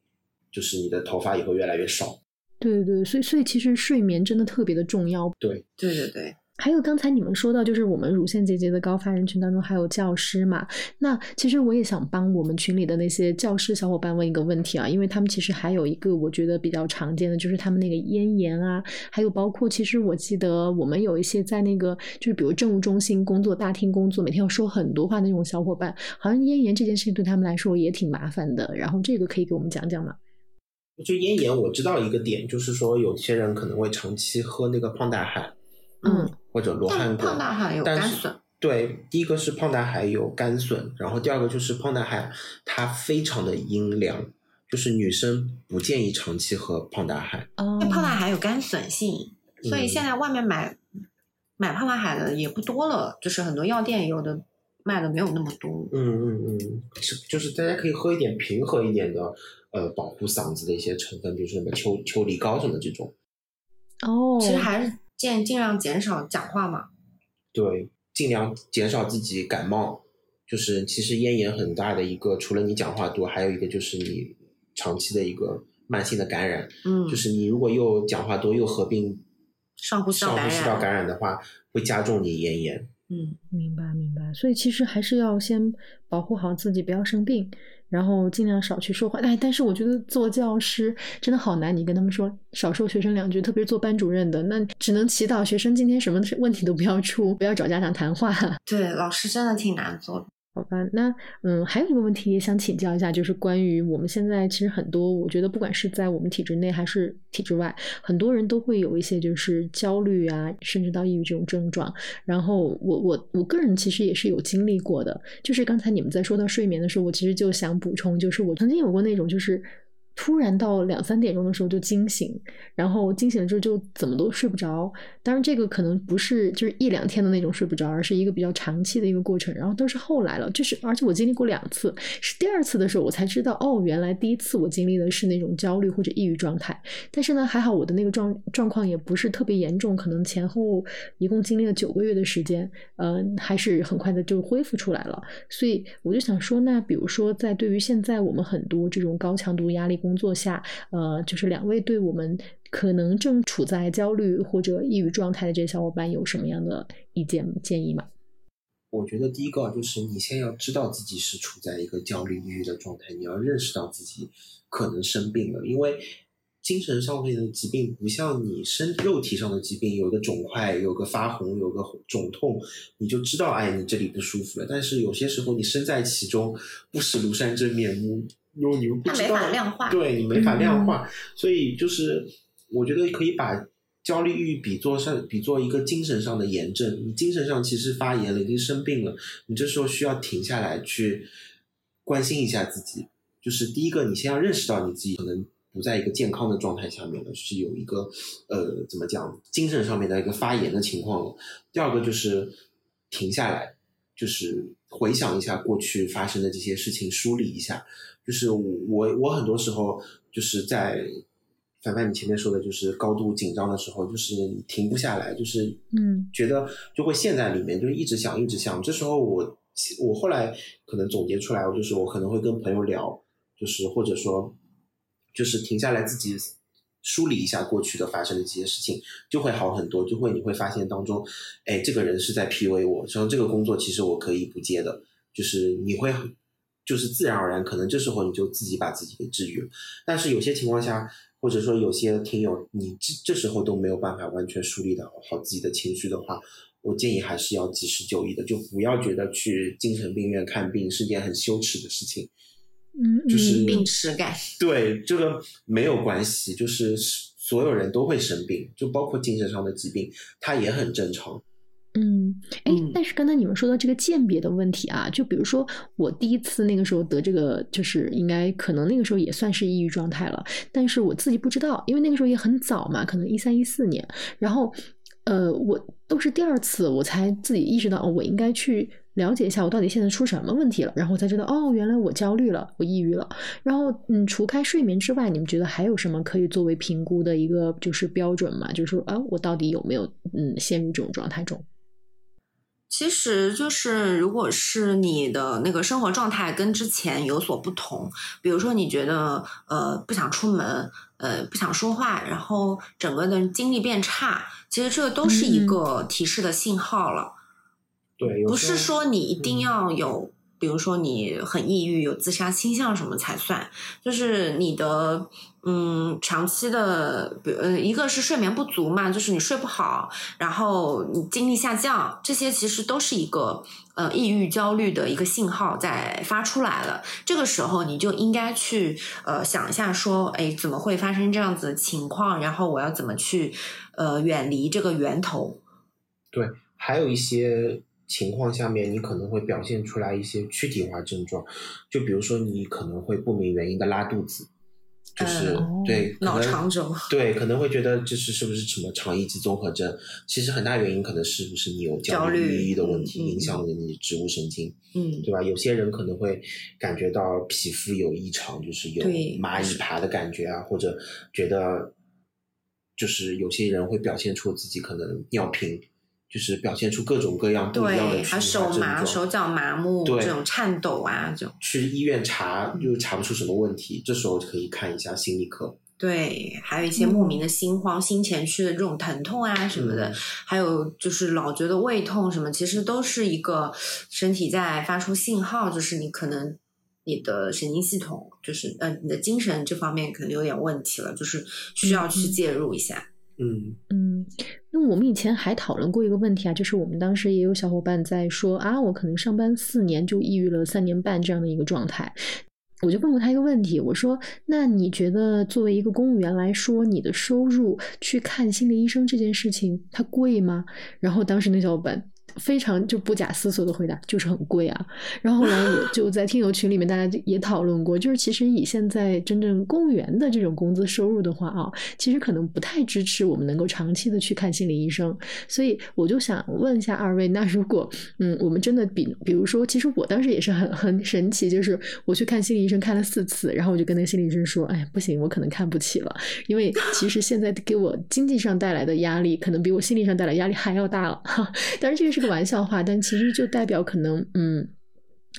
就是你的头发也会越来越少。对对，所以所以其实睡眠真的特别的重要。对，对对对，还有刚才你们说到，就是我们乳腺结节的高发人群当中还有教师嘛。那其实我也想帮我们群里的那些教师小伙伴问一个问题啊，因为他们其实还有一个我觉得比较常见的，就是他们那个咽炎啊，还有包括其实我记得我们有一些在那个就是比如政务中心工作、大厅工作，每天要说很多话那种小伙伴，好像咽炎这件事情对他们来说也挺麻烦的。然后这个可以给我们讲讲吗？就咽炎，我知道一个点，就是说有些人可能会长期喝那个胖大海嗯或者罗汉果，胖大海有甘笋。对，第一个是胖大海有甘笋，然后第二个就是胖大海它非常的阴凉，就是女生不建议长期喝胖大海。哦因为胖大海有甘笋性，所以现在外面买买胖大海的也不多了，就是很多药店有的卖的没有那么多。嗯嗯嗯，是就是大家可以喝一点平和一点的，呃，保护嗓子的一些成分，比如说什么秋秋梨膏什么这种。哦，其实还是建尽量减少讲话嘛。对，尽量减少自己感冒。就是其实咽炎很大的一个，除了你讲话多，还有一个就是你长期的一个慢性的感染。嗯，就是你如果又讲话多，又合并上呼吸道上感染。呼吸道感染的话，会加重你咽炎。嗯，明白明白，所以其实还是要先保护好自己，不要生病，然后尽量少去说话。哎，但是我觉得做教师真的好难，你跟他们说少说学生两句，特别是做班主任的，那只能祈祷学生今天什么问题都不要出，不要找家长谈话。(laughs) 对，老师真的挺难做的。好吧，那嗯，还有一个问题也想请教一下，就是关于我们现在其实很多，我觉得不管是在我们体制内还是体制外，很多人都会有一些就是焦虑啊，甚至到抑郁这种症状。然后我我我个人其实也是有经历过的，就是刚才你们在说到睡眠的时候，我其实就想补充，就是我曾经有过那种就是。突然到两三点钟的时候就惊醒，然后惊醒了之后就怎么都睡不着。当然，这个可能不是就是一两天的那种睡不着，而是一个比较长期的一个过程。然后都是后来了，就是而且我经历过两次，是第二次的时候我才知道，哦，原来第一次我经历的是那种焦虑或者抑郁状态。但是呢，还好我的那个状状况也不是特别严重，可能前后一共经历了九个月的时间，嗯、还是很快的就恢复出来了。所以我就想说，那比如说在对于现在我们很多这种高强度压力工作下，呃，就是两位对我们可能正处在焦虑或者抑郁状态的这些小伙伴有什么样的意见建议吗？我觉得第一个就是你先要知道自己是处在一个焦虑、抑郁的状态，你要认识到自己可能生病了，因为精神上面的疾病不像你身肉体上的疾病，有个肿块、有个发红、有个肿痛，你就知道哎你这里不舒服了。但是有些时候你身在其中，不识庐山真面目，因为你们不知道，法量化对你没法量嗯化，所以就是我觉得可以把焦虑、抑郁比作上比作一个精神上的炎症。你精神上其实发炎了，已经生病了，你这时候需要停下来去关心一下自己。就是第一个，你先要认识到你自己可能不在一个健康的状态下面了，是有一个呃怎么讲精神上面的一个发炎的情况了。第二个就是停下来，就是回想一下过去发生的这些事情，梳理一下。就是我我很多时候就是在凡凡你前面说的，就是高度紧张的时候，就是你停不下来，就是嗯觉得就会陷在里面，就是一直想一直想。这时候我我后来可能总结出来，我就是我可能会跟朋友聊，就是或者说就是停下来自己梳理一下过去的发生的这些事情，就会好很多。就会你会发现当中，哎，这个人是在 PUA 我，说这个工作其实我可以不接的，就是你会就是自然而然，可能这时候你就自己把自己给治愈了。但是有些情况下，或者说有些听友，你这这时候都没有办法完全梳理的好自己的情绪的话，我建议还是要及时就医的，就不要觉得去精神病院看病是件很羞耻的事情。嗯，就是嗯病耻感。(laughs) 对，这个没有关系，就是所有人都会生病，就包括精神上的疾病，它也很正常。嗯，哎嗯，但是刚刚才你们说到这个鉴别的问题啊，就比如说我第一次那个时候得这个，就是应该可能那个时候也算是抑郁状态了，但是我自己不知道，因为那个时候也很早嘛，可能一三一四年，然后呃，我都是第二次我才自己意识到，哦，我应该去。了解一下我到底现在出什么问题了，然后我才知道哦，原来我焦虑了，我抑郁了。然后嗯，除开睡眠之外，你们觉得还有什么可以作为评估的一个就是标准吗？就是说啊，我到底有没有嗯陷入这种状态中？其实就是如果是你的那个生活状态跟之前有所不同，比如说你觉得呃不想出门，呃不想说话，然后整个的精力变差，其实这都是一个提示的信号了。对，不是说你一定要有，比如说你很抑郁、有自杀倾向什么才算，就是你的嗯长期的，比呃一个是睡眠不足嘛，就是你睡不好，然后你精力下降，这些其实都是一个呃抑郁焦虑的一个信号在发出来了。这个时候你就应该去呃想一下说，哎，怎么会发生这样子的情况？然后我要怎么去呃远离这个源头？对，还有一些。情况下面，你可能会表现出来一些躯体化症状，就比如说你可能会不明原因的拉肚子，就是对脑肠肿，对可能会觉得这是是不是什么肠易激综合症？其实很大原因可能是不是你有焦虑抑郁的问题，影响了你植物神经，嗯，对吧？有些人可能会感觉到皮肤有异常，就是有蚂蚁爬的感觉啊，或者觉得就是有些人会表现出自己可能尿频。就是表现出各种各样不一样的躯体手麻、手脚麻木，这种颤抖啊，就去医院查又查不出什么问题，这时候可以看一下心理科。对，还有一些莫名的心慌、心前区的这种疼痛啊什么的，还有就是老觉得胃痛什么，其实都是一个身体在发出信号，就是你可能你的神经系统，就是呃你的精神这方面可能有点问题了，就是需要去介入一下。嗯嗯，那我们以前还讨论过一个问题啊，就是我们当时也有小伙伴在说啊，我可能上班四年就抑郁了三年半这样的一个状态，我就问过他一个问题，我说那你觉得作为一个公务员来说，你的收入去看心理医生这件事情它贵吗？然后当时那小伙伴。非常就不假思索的回答，就是很贵啊。然后后来我 (laughs) 就在听友群里面，大家也讨论过，就是其实以现在真正公务员的这种工资收入的话啊，其实可能不太支持我们能够长期的去看心理医生。所以我就想问一下二位，那如果嗯，我们真的比比如说，其实我当时也是很很神奇，就是我去看心理医生看了四次，然后我就跟那个心理医生说，哎，不行，我可能看不起了，因为其实现在给我经济上带来的压力，可能比我心理上带来压力还要大了。哈，(laughs) 当然这个是。玩笑话，但其实就代表可能，嗯，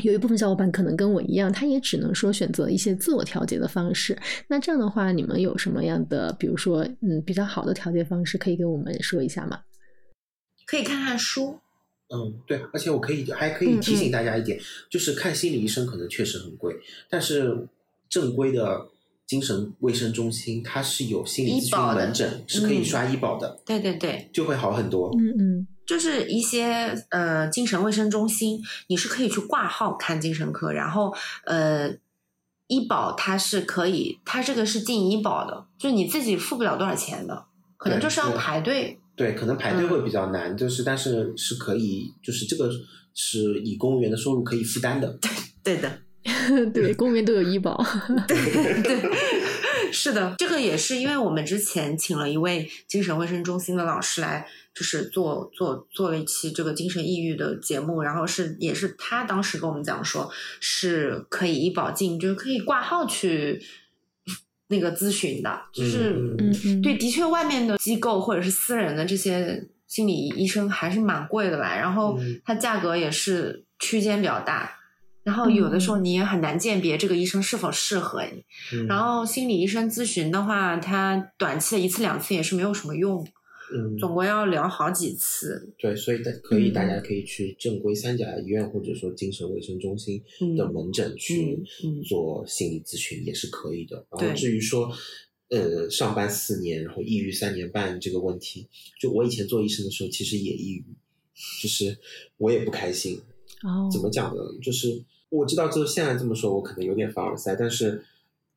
有一部分小伙伴可能跟我一样，他也只能说选择一些自我调节的方式。那这样的话，你们有什么样的，比如说，嗯，比较好的调节方式，可以给我们说一下吗？可以看看书。嗯，对，而且我可以还可以提醒大家一点，就是看心理医生可能确实很贵，但是正规的精神卫生中心它是有心理咨询门诊，是可以刷医保的。对对对，就会好很多。嗯嗯。就是一些呃精神卫生中心，你是可以去挂号看精神科，然后呃医保它是可以，它这个是进医保的，就是你自己付不了多少钱的，可能就是要排队。对，可能排队会比较难，就是但是是可以，就是这个是以公务员的收入可以负担的。对的，(laughs) 对，公务员都有医保。对对，是的，这个也是因为我们之前请了一位精神卫生中心的老师来。就是做做做了一期这个精神抑郁的节目，然后是也是他当时跟我们讲说，是可以医保进，就是可以挂号去 (laughs) 那个咨询的，就是嗯。对，的确外面的机构或者是私人的这些心理医生还是蛮贵的吧，然后它价格也是区间比较大，然后有的时候你也很难鉴别这个医生是否适合你，然后心理医生咨询的话，他短期的一次两次也是没有什么用。嗯，总归要聊好几次。对，所以大可以，大家可以去正规三甲医院或者说精神卫生中心的门诊去做心理咨询也是可以的。然后至于说，呃，上班四年然后抑郁三年半这个问题，就我以前做医生的时候其实也抑郁，就是我也不开心。哦，怎么讲呢？就是我知道，就是现在这么说，我可能有点凡尔赛，但是。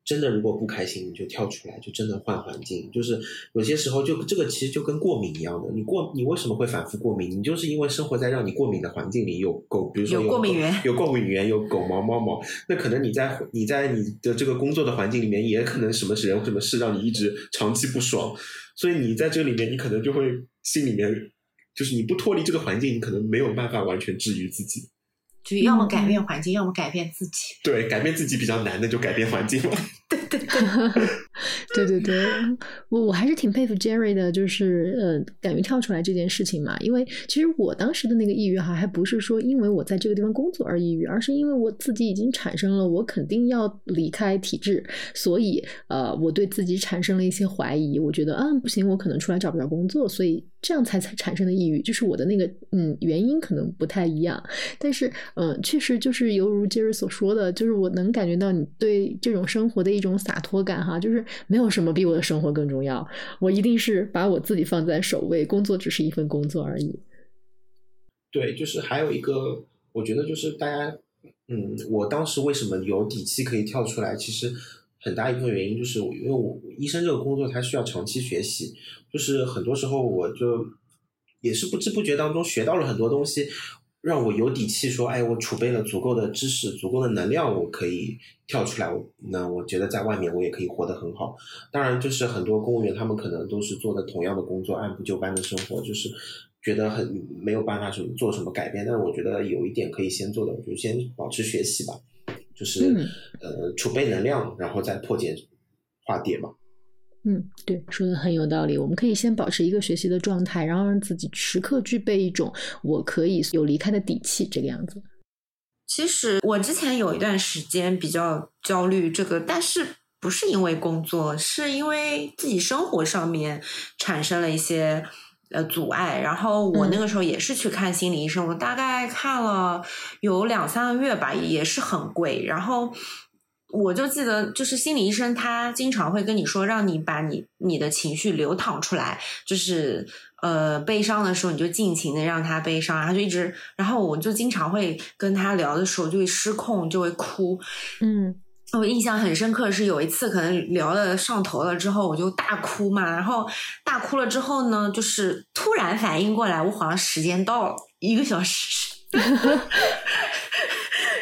真的如果不开心，你就跳出来，就真的换环境。就是有些时候就这个其实就跟过敏一样的，你过你为什么会反复过敏？你就是因为生活在让你过敏的环境里，有狗，比如说有过敏源有过敏源，有狗毛猫毛，那可能你在你在你的这个工作的环境里面，也可能什么人什么事让你一直长期不爽，所以你在这里面，你可能就会心里面就是你不脱离这个环境，你可能没有办法完全治愈自己。就要么改变环境，要么改变自己。对，改变自己比较难，那就改变环境了。对 (laughs) 对对，(laughs) 对对对，我我还是挺佩服 Jerry 的，就是呃，敢于跳出来这件事情嘛。因为其实我当时的那个抑郁哈，还不是说因为我在这个地方工作而抑郁，而是因为我自己已经产生了我肯定要离开体制，所以呃，我对自己产生了一些怀疑。我觉得啊，不行，我可能出来找不着工作，所以这样才才产生的抑郁，就是我的那个嗯原因可能不太一样。但是嗯，确实就是犹如 Jerry 所说的，就是我能感觉到你对这种生活的一种洒脱感哈，就是没有什么比我的生活更重要，我一定是把我自己放在首位，工作只是一份工作而已。对，就是还有一个，我觉得就是大家，嗯，我当时为什么有底气可以跳出来？其实很大一部分原因就是因为我医生这个工作它需要长期学习，就是很多时候我就也是不知不觉当中学到了很多东西。让我有底气说，哎，我储备了足够的知识、足够的能量，我可以跳出来。那我觉得在外面我也可以活得很好。当然，就是很多公务员他们可能都是做的同样的工作，按部就班的生活，就是觉得很没有办法什么做什么改变。但是我觉得有一点可以先做的，就先保持学习吧，就是呃储备能量，然后再破茧化蝶嘛。嗯，对，说的很有道理。我们可以先保持一个学习的状态，然后让自己时刻具备一种我可以有离开的底气，这个样子。其实我之前有一段时间比较焦虑，这个，但是不是因为工作，是因为自己生活上面产生了一些呃阻碍。然后我那个时候也是去看心理医生，我大概看了有两三个月吧，也是很贵。然后。我就记得，就是心理医生他经常会跟你说，让你把你你的情绪流淌出来，就是呃悲伤的时候你就尽情的让他悲伤，然后就一直，然后我就经常会跟他聊的时候就会失控，就会哭。嗯，我印象很深刻是有一次可能聊的上头了之后，我就大哭嘛，然后大哭了之后呢，就是突然反应过来，我好像时间到了一个小时。(laughs)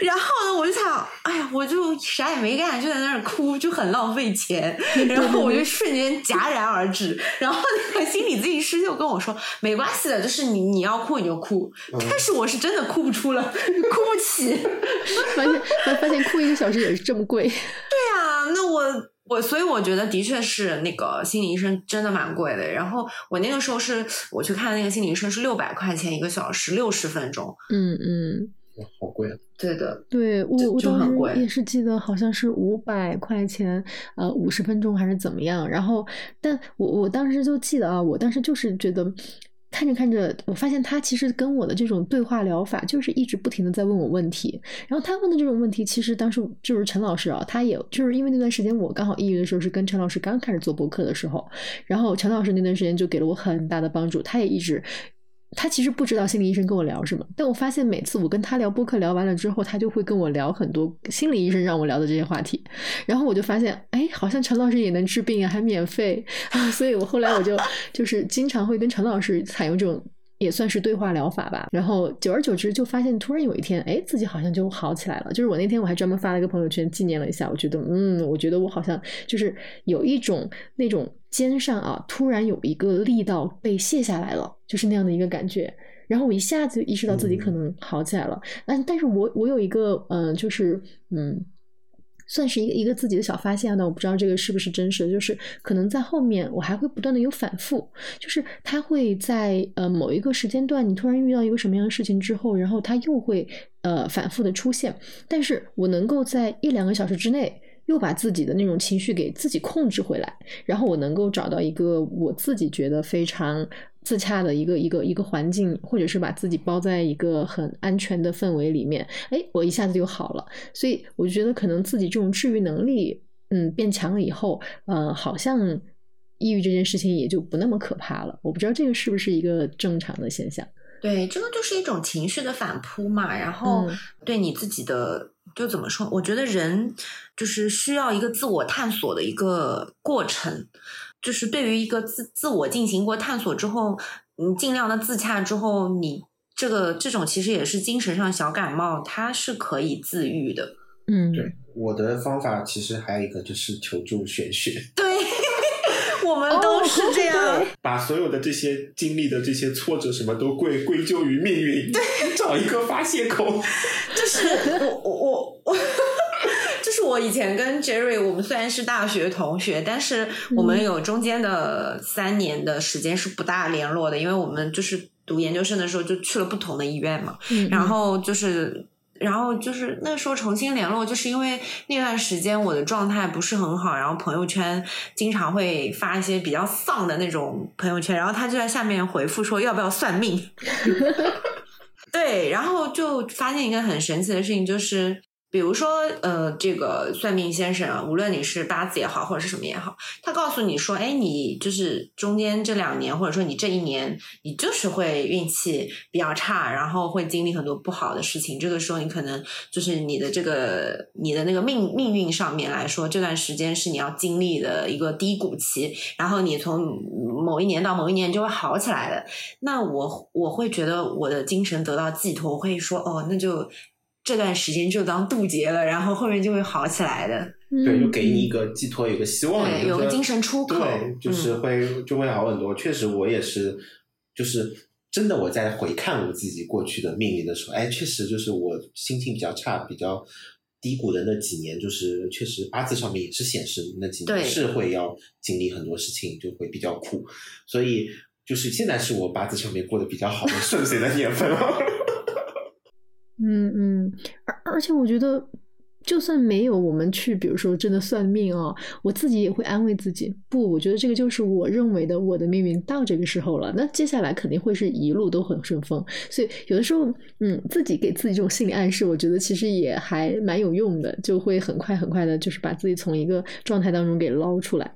然后呢，我就想，哎呀，我就啥也没干，就在那儿哭，就很浪费钱。(laughs) 然后我就瞬间戛然而止。然后那个心理咨询师就跟我说：“没关系的，就是你你要哭你就哭。”但是我是真的哭不出了，哭不起。(laughs) 发现发现哭一个小时也是这么贵。(laughs) 对啊，那我我所以我觉得的确是那个心理医生真的蛮贵的。然后我那个时候是我去看那个心理医生是六百块钱一个小时，六十分钟。嗯嗯。好贵啊！对的，对我我当时也是记得好像是五百块钱，呃，五十分钟还是怎么样。然后，但我我当时就记得啊，我当时就是觉得看着看着，我发现他其实跟我的这种对话疗法，就是一直不停的在问我问题。然后他问的这种问题，其实当时就是陈老师啊，他也就是因为那段时间我刚好抑郁的时候，是跟陈老师刚开始做博客的时候，然后陈老师那段时间就给了我很大的帮助，他也一直。他其实不知道心理医生跟我聊什么，但我发现每次我跟他聊播客聊完了之后，他就会跟我聊很多心理医生让我聊的这些话题，然后我就发现，哎，好像陈老师也能治病啊，还免费啊，(laughs) 所以我后来我就 (laughs) 就是经常会跟陈老师采用这种。也算是对话疗法吧，然后久而久之就发现，突然有一天，哎，自己好像就好起来了。就是我那天我还专门发了一个朋友圈纪念了一下，我觉得，嗯，我觉得我好像就是有一种那种肩上啊，突然有一个力道被卸下来了，就是那样的一个感觉。然后我一下子意识到自己可能好起来了。但但是我我有一个，嗯，就是嗯。算是一个一个自己的小发现，但我不知道这个是不是真实。就是可能在后面，我还会不断的有反复，就是他会在呃某一个时间段，你突然遇到一个什么样的事情之后，然后他又会呃反复的出现，但是我能够在一两个小时之内。又把自己的那种情绪给自己控制回来，然后我能够找到一个我自己觉得非常自洽的一个一个一个环境，或者是把自己包在一个很安全的氛围里面，哎，我一下子就好了。所以我觉得可能自己这种治愈能力，嗯，变强了以后，呃，好像抑郁这件事情也就不那么可怕了。我不知道这个是不是一个正常的现象。对，这个就是一种情绪的反扑嘛，然后对你自己的。就怎么说？我觉得人就是需要一个自我探索的一个过程，就是对于一个自自我进行过探索之后，你尽量的自洽之后，你这个这种其实也是精神上小感冒，它是可以自愈的。嗯，对，我的方法其实还有一个就是求助玄学，对，我们都是这样。把所有的这些经历的这些挫折什么都归归咎于命运，对找一个发泄口。就是我我我我，(laughs) 就是我以前跟 Jerry，我们虽然是大学同学，但是我们有中间的三年的时间是不大联络的，因为我们就是读研究生的时候就去了不同的医院嘛，嗯然后就是。然后就是那时候重新联络，就是因为那段时间我的状态不是很好，然后朋友圈经常会发一些比较丧的那种朋友圈，然后他就在下面回复说要不要算命，(laughs) 对，然后就发现一个很神奇的事情，就是比如说，呃，这个算命先生啊，无论你是八字也好，或者是什么也好，他告诉你说，哎，你就是中间这两年，或者说你这一年，你就是会运气比较差，然后会经历很多不好的事情。这个时候，你可能就是你的这个你的那个命命运上面来说，这段时间是你要经历的一个低谷期，然后你从某一年到某一年就会好起来的。那我我会觉得我的精神得到寄托，我会说哦，那就这段时间就当渡劫了，然后后面就会好起来的。对，就嗯给你一个寄托，有个希望，对有个精神出口对，就是嗯会、就会好很多。确实，我也是，就是真的我在回看我自己过去的命运的时候，哎，确实就是我心情比较差、比较低谷的那几年，就是确实八字上面也是显示那几年是会要经历很多事情，就会比较苦，所以。就是现在是我八字上面过得比较好的顺遂的年份了。(laughs) 嗯嗯，而而且我觉得，就算没有我们去，比如说真的算命哦，我自己也会安慰自己，不，我觉得这个就是我认为的我的命运到这个时候了，那接下来肯定会是一路都很顺风。所以有的时候，嗯，自己给自己这种心理暗示，我觉得其实也还蛮有用的，就会很快很快的，就是把自己从一个状态当中给捞出来。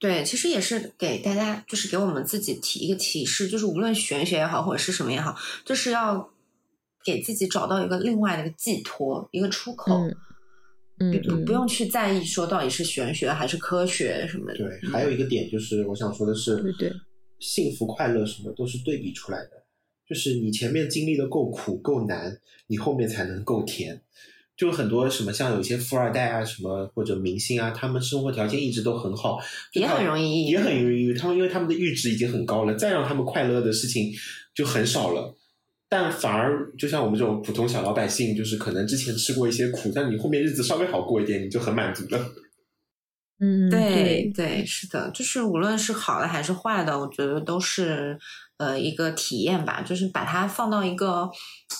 对，其实也是给大家，就是给我们自己提一个提示，就是无论玄学也好，或者是什么也好，就是要给自己找到一个另外的一个寄托，一个出口。嗯不不用去在意说到底是玄学还是科学什么的。对，还有一个点就是，我想说的是，对对幸福、快乐什么都是对比出来的。就是你前面经历的够苦、够难，你后面才能够甜。就很多什么像有些富二代啊，什么或者明星啊，他们生活条件一直都很好，也很容易抑郁也很容易抑郁。他们因为他们的阈值已经很高了，再让他们快乐的事情就很少了。但反而就像我们这种普通小老百姓，就是可能之前吃过一些苦，但你后面日子稍微好过一点，你就很满足了。嗯对对，是的，就是无论是好的还是坏的，我觉得都是呃一个体验吧。就是把它放到一个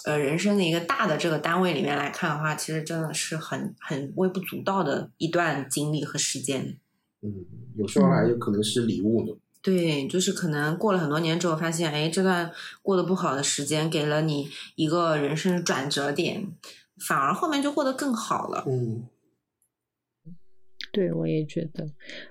呃人生的一个大的这个单位里面来看的话，其实真的是很很微不足道的一段经历和时间。嗯，有时候还有可能是礼物呢。对，就是可能过了很多年之后，发现哎，这段过得不好的时间给了你一个人生转折点，反而后面就过得更好了。嗯，对，我也觉得，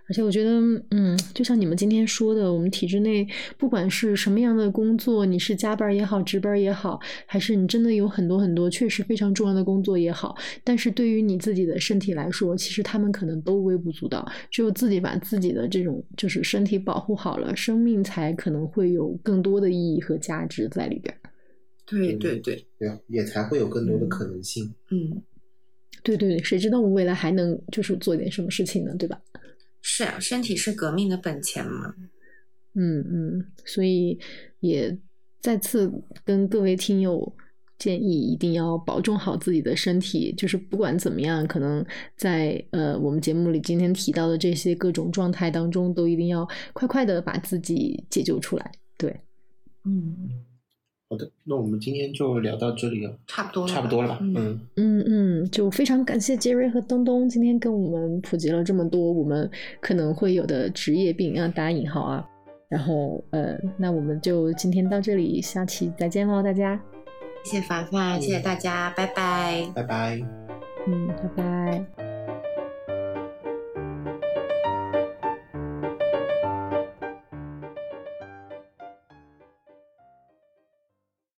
而且我觉得，嗯，就像你们今天说的，我们体制内不管是什么样的工作，你是加班也好，值班也好，还是你真的有很多很多确实非常重要的工作也好，但是对于你自己的身体来说，其实他们可能都微不足道。只有自己把自己的这种就是身体保护好了，生命才可能会有更多的意义和价值在里边儿。对对对，也才会有更多的可能性。嗯，对对对，谁知道我们未来还能就是做点什么事情呢？对吧？是啊，身体是革命的本钱嘛。嗯嗯，所以也再次跟各位听友建议，一定要保重好自己的身体。就是不管怎么样，可能在呃我们节目里今天提到的这些各种状态当中，都一定要快快的把自己解救出来。对，嗯，好的，那我们今天就聊到这里了，差不多，差不多了吧？嗯，嗯，嗯嗯，就非常感谢杰瑞和东东今天跟我们普及了这么多我们可能会有的职业病，啊打引号啊。然后呃，那我们就今天到这里，下期再见喽，大家。谢谢凡凡，谢谢大家，拜拜。拜拜。嗯，拜拜。